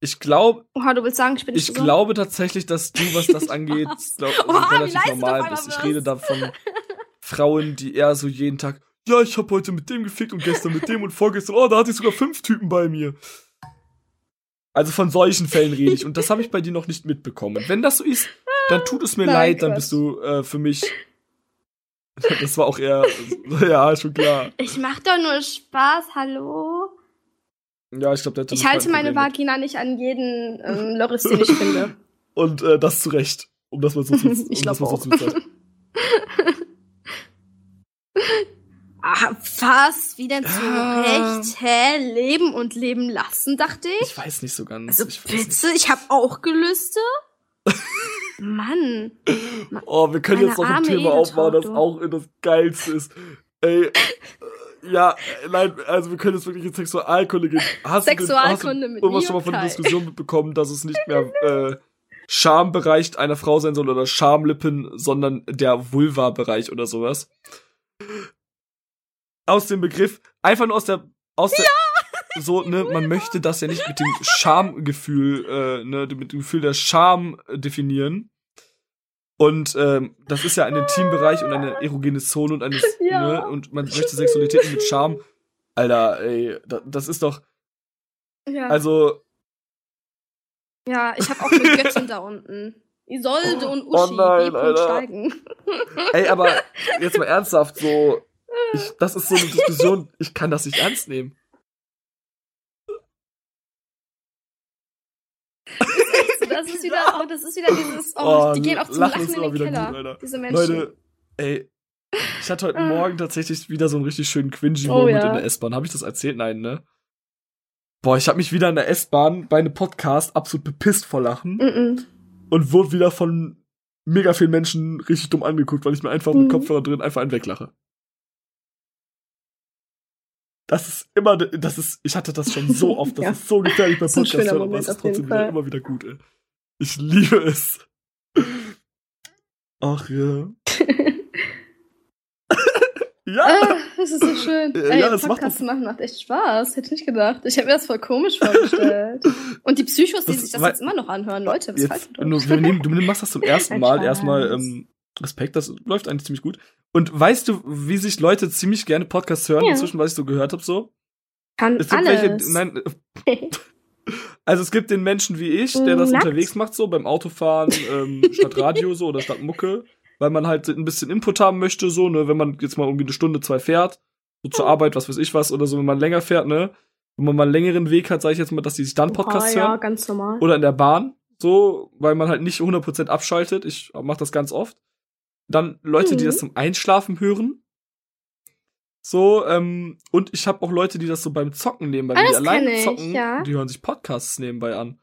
Ich glaube, Oha, du willst sagen, ich bin nicht ich gesund? glaube tatsächlich, dass du, was das [laughs] angeht, glaub, Oha, relativ du normal bist. Ich rede da von [laughs] Frauen, die eher so jeden Tag, ja, ich habe heute mit dem gefickt und gestern mit dem und vorgestern, oh, da hatte ich sogar fünf Typen bei mir. Also von solchen Fällen rede ich und das habe ich bei dir noch nicht mitbekommen. Wenn das so ist, dann tut es mir Nein, leid, dann bist du äh, für mich. [laughs] Das war auch eher, [laughs] ja, schon klar. Ich mach doch nur Spaß, hallo? Ja, ich glaube, der Ich halte mein meine. Vagina nicht an jeden ähm, Loris, den ich finde. [laughs] Und äh, das zu Recht, um das mal so zu, um Ich das mal so auch. zu. Ah, was? Wie denn zu Ah. Recht? Hä? Leben und leben lassen, dachte ich? Ich weiß nicht so ganz. Also ich weiß nicht. bitte, ich habe auch Gelüste. [laughs] Mann. Oh, wir können Meine jetzt noch ein Thema aufbauen, das auch in das Geilste ist. Ey, äh, ja, nein, also wir können jetzt wirklich in Sexualkunde gehen. Hast du, Sexualkunde hast mit du irgendwas schon mal von der. Diskussion [laughs] mitbekommen, dass es nicht mehr äh, Schambereich einer Frau sein soll oder Schamlippen, sondern der Vulva-Bereich oder sowas? Aus dem Begriff, einfach nur aus der, aus der, so, ne, man möchte das ja nicht mit dem Schamgefühl, äh, ne, mit dem Gefühl der Scham äh, definieren. Und ähm, das ist ja ein Intimbereich und eine erogene Zone und eine, Ja. ne, und man möchte Sexualität mit Scham. Alter, ey, da, das ist doch, Ja, also, ja ich habe auch eine Göttin da unten. Isolde und Oh Uschi, nein, B. Alter. Steigen. ey, aber [laughs] jetzt mal ernsthaft, so, ich, das ist so eine Diskussion, [laughs] ich kann das nicht ernst nehmen. Das ist wieder, oh, das ist wieder dieses, oh, Oh, die gehen auch zum Lachen Lachen in den wieder Keller. gut, Alter. diese Menschen. Leute, ey, ich hatte heute Ah. Morgen tatsächlich wieder so einen richtig schönen cringy Oh, Moment ja. in der S-Bahn. Habe ich das erzählt? Nein, ne? Boah, ich habe mich wieder in der S-Bahn bei einem Podcast absolut bepisst vor Lachen Mm -mm. und wurde wieder von mega vielen Menschen richtig dumm angeguckt, weil ich mir einfach mit Mhm. Kopfhörer drin einfach einen weglache. Das ist immer, das ist, ich hatte das schon so oft, das [laughs] Ja. ist so gefährlich bei Das ist ein Podcast schöner hören, aber es ist trotzdem wieder, immer wieder gut, ey. Ich liebe es. Ach ja. [laughs] ja. Ah, das ist so schön. Ja, Ey, ja, das macht machen macht echt Spaß. Hätte ich nicht gedacht. Ich habe mir das voll komisch vorgestellt. [laughs] Und die Psychos, die Das- sich das jetzt immer noch anhören. Leute, was falsch Jetzt, mit du, du machst das zum ersten Mal. Erstmal ähm, Respekt, das läuft eigentlich ziemlich gut. Und weißt du, wie sich Leute ziemlich gerne Podcasts hören, Ja. inzwischen, was ich so gehört habe, so? Kann Es gibt alles. welche, nein, [laughs] äh, also es gibt den Menschen wie ich, der das Nackt. unterwegs macht, so beim Autofahren, ähm, statt Radio so oder statt Mucke, weil man halt ein bisschen Input haben möchte, so, ne, wenn man jetzt mal irgendwie eine Stunde, zwei fährt, so zur Arbeit, was weiß ich was, oder so, wenn man länger fährt, ne, wenn man mal einen längeren Weg hat, sage ich jetzt mal, dass die sich dann Podcasts ja, hören. ganz normal. Oder in der Bahn, so, weil man halt nicht 100% abschaltet. Ich mache das ganz oft. Dann Leute, die Mhm. das zum Einschlafen hören. So, ähm, und ich habe auch Leute, die das so beim Zocken nebenbei, Ah, die das alleine ich, zocken, ja. die hören sich Podcasts nebenbei an.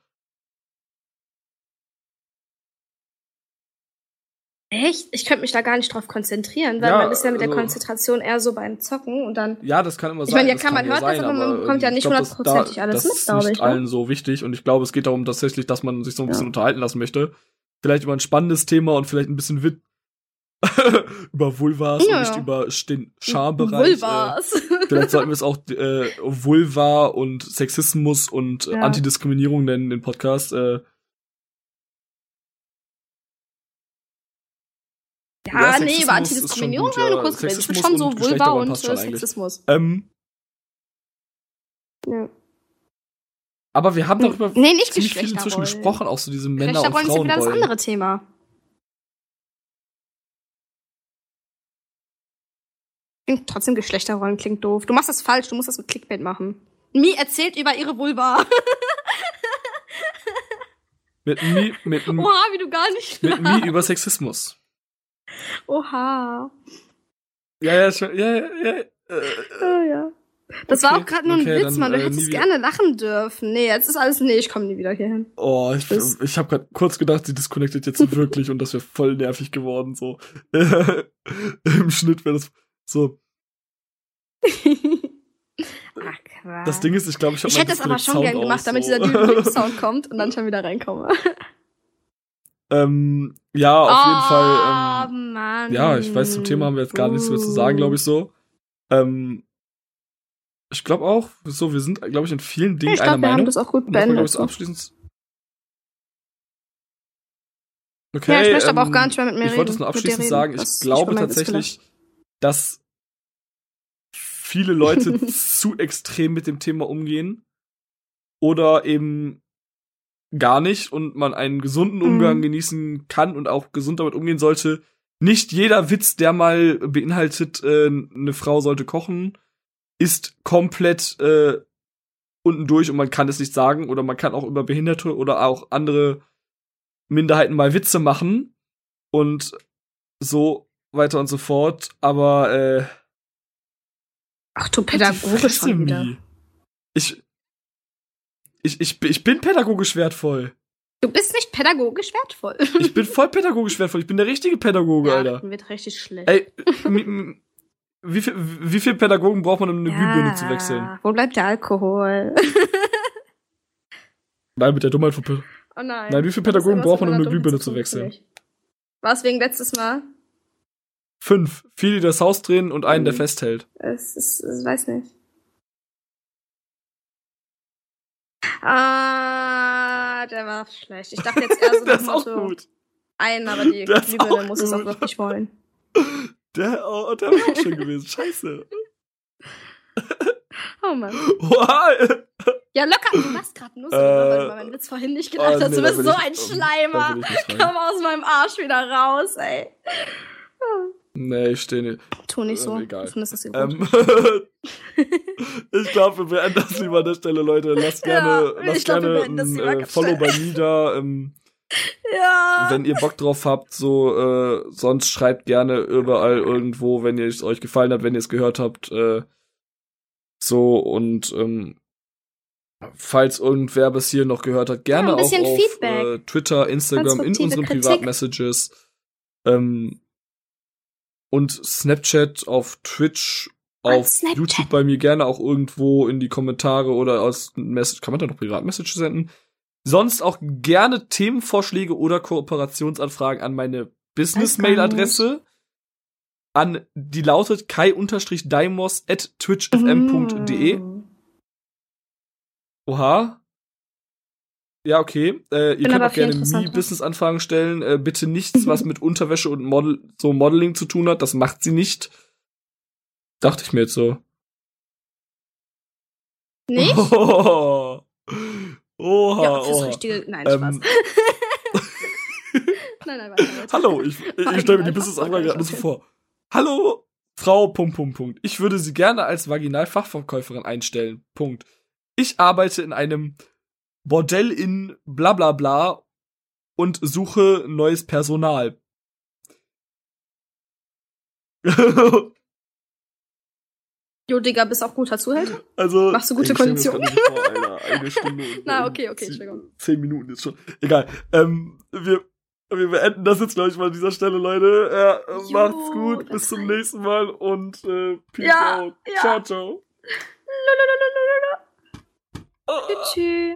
Echt? Ich könnte mich da gar nicht drauf konzentrieren, weil Ja, man ist ja mit der also- Konzentration eher so beim Zocken und dann. Ja, das kann immer Ich sein. meine, ja, das kann, man hört das, sein, aber man bekommt ja nicht ich das- hundertprozentig da- alles das mit, ist glaube nicht ich, ne? allen so wichtig und ich glaube, es geht darum tatsächlich, dass man sich so ein bisschen Ja. unterhalten lassen möchte. Vielleicht über ein spannendes Thema und vielleicht ein bisschen Wit [laughs] über Vulvas Ja, und nicht über den Schambereich. Äh, Vulvas. [laughs] Vielleicht sollten wir es auch äh, Vulva und Sexismus und äh, Ja. Antidiskriminierung nennen, den Podcast. Äh, Ja, nee, über Antidiskriminierung haben wir kurz geredet. Ich bin schon so und Vulva und schon äh. Sexismus. ähm, Ja. aber wir haben darüber Nee, nicht ziemlich viel inzwischen gesprochen, auch so diese Männer- und Geschlechterrollen ist wieder das Frauenrollen. andere Thema. Klingt trotzdem Geschlechterrollen klingt doof. Du machst das falsch, du musst das mit Clickbait machen. Mi erzählt über ihre Vulva. [laughs] Mit Mi, mit, M- Oha, wie du gar nicht mit lachst. Mi über Sexismus. Oha. Ja, ja, schon, ja, ja, ja. Oh, ja. Das war Okay, auch gerade nur ein okay, Witz, dann, Mann. Du äh, hättest gerne lachen dürfen. Nee, jetzt ist alles. Nee, ich komme nie wieder hierhin. oh, ich, Das- ich habe gerade kurz gedacht, sie disconnectet jetzt wirklich und das wäre voll nervig geworden. So [laughs] im Schnitt wäre das so. [laughs] Ach. Das Ding ist, ich glaube, ich habe ich hätte das aber schon gern gemacht, damit dieser Sound [laughs] kommt und dann schon wieder reinkomme. ähm, ja, auf jeden Fall. Oh, Ähm, Mann. ja, ich weiß, zum Thema haben wir jetzt gar nichts mehr zu sagen, glaube ich so. Ähm, ich glaube auch, so, wir sind, glaube ich, in vielen Dingen Ich einer glaube, wir haben Meinung. das auch gut glaub beendet. ich, so abschließend. Okay, ja, ich möchte aber auch ähm, gar nicht mehr mit mir. Ich wollte es nur abschließend sagen, ich glaube tatsächlich, dass viele Leute [laughs] zu extrem mit dem Thema umgehen oder eben gar nicht und man einen gesunden Umgang Mhm. genießen kann und auch gesund damit umgehen sollte. Nicht jeder Witz, der mal beinhaltet, äh, eine Frau sollte kochen, ist komplett äh, unten durch und man kann es nicht sagen oder man kann auch über Behinderte oder auch andere Minderheiten mal Witze machen und so weiter und so fort. Aber äh, Ach du pädagogisch Fresse, schon wieder. Ich, ich, ich, ich bin pädagogisch wertvoll. Du bist nicht pädagogisch wertvoll. Ich bin voll pädagogisch wertvoll. Ich bin der richtige Pädagoge, ja, Alter. Wird richtig schlecht. Ey, wie viel, wie viel Pädagogen braucht man, um eine Glühbirne zu wechseln? Wo bleibt der Alkohol? [laughs] Nein, mit der Dummheit von Pä- Oh nein. Nein, wie ist Pädagogen braucht man, um eine Glühbirne zu wechseln? War es wegen letztes Mal? Fünf. Vier, die das Haus drehen und einen, der Mhm. festhält. Es ist, ich weiß nicht. Ah, der war schlecht. Ich dachte jetzt eher so [laughs] das ist auch Motto, gut. einen, aber die [laughs] auch muss es auch gut. wirklich wollen. [laughs] Der, oh, der wäre auch schön gewesen. Scheiße. Oh Mann. Wow. Ja, locker. Du machst gerade nur so, Äh, weil du meinen Witz vorhin nicht gelacht Oh, hast. nee, Du da bist so ich- ein da Schleimer. Komm aus meinem Arsch wieder raus, ey. Nee, ich stehe nicht. Tu nicht so. Ähm, egal. Findest das. [laughs] Ähm, ich glaube, wir beenden das lieber an der Stelle, Leute. Lasst gerne, Ja, lasst ich glaub, gerne ein äh, Follow bei mir da. Ähm, ja. wenn ihr Bock drauf habt, so, äh, sonst schreibt gerne überall irgendwo, wenn ihr es euch gefallen hat, wenn ihr es gehört habt, äh, so und ähm, falls irgendwer bis hier noch gehört hat, gerne Ja, auch auf äh, Twitter, Instagram, in unseren Kritik. Privatmessages ähm, und Snapchat, auf Twitch, auf Snapchat. YouTube bei mir gerne auch irgendwo in die Kommentare oder aus Mess kann man da noch Privatmessages senden? Sonst auch gerne Themenvorschläge oder Kooperationsanfragen an meine Business-Mail-Adresse. An die lautet kai-daimos at twitchfm.de. Oha. Ja, okay. Äh, ihr Bin könnt auch gerne viel mir interessanter. Business-Anfragen stellen. Äh, bitte nichts, was mit Unterwäsche und Model so Modeling zu tun hat. Das macht sie nicht. Dachte ich mir jetzt so. Nicht? Oha. [laughs] Oha. ja, fürs oha. richtige. Nein, Ähm, Spaß. [laughs] nein, nein, weiter. Hallo, ich, ich, ich stelle mir die Business-Anfrage gerade so vor. Hallo, Frau, Punkt, Punkt, Punkt. Ich würde Sie gerne als Vaginalfachverkäuferin einstellen. Punkt. Ich arbeite in einem Bordell in bla bla bla und suche neues Personal. [laughs] Jo, Digga, bist auch guter Zuhälter? also, Machst du gute nicht vor. Eine [laughs] Stunde und Na, und okay, okay, Entschuldigung. zehn Minuten ist schon. Egal. Ähm, wir, wir beenden das jetzt, glaube ich, mal an dieser Stelle, Leute. Ja, Jo, macht's gut. Bis zum nächsten Mal und äh, Peace Ja, out. ja. Ciao, ciao. Tschüss.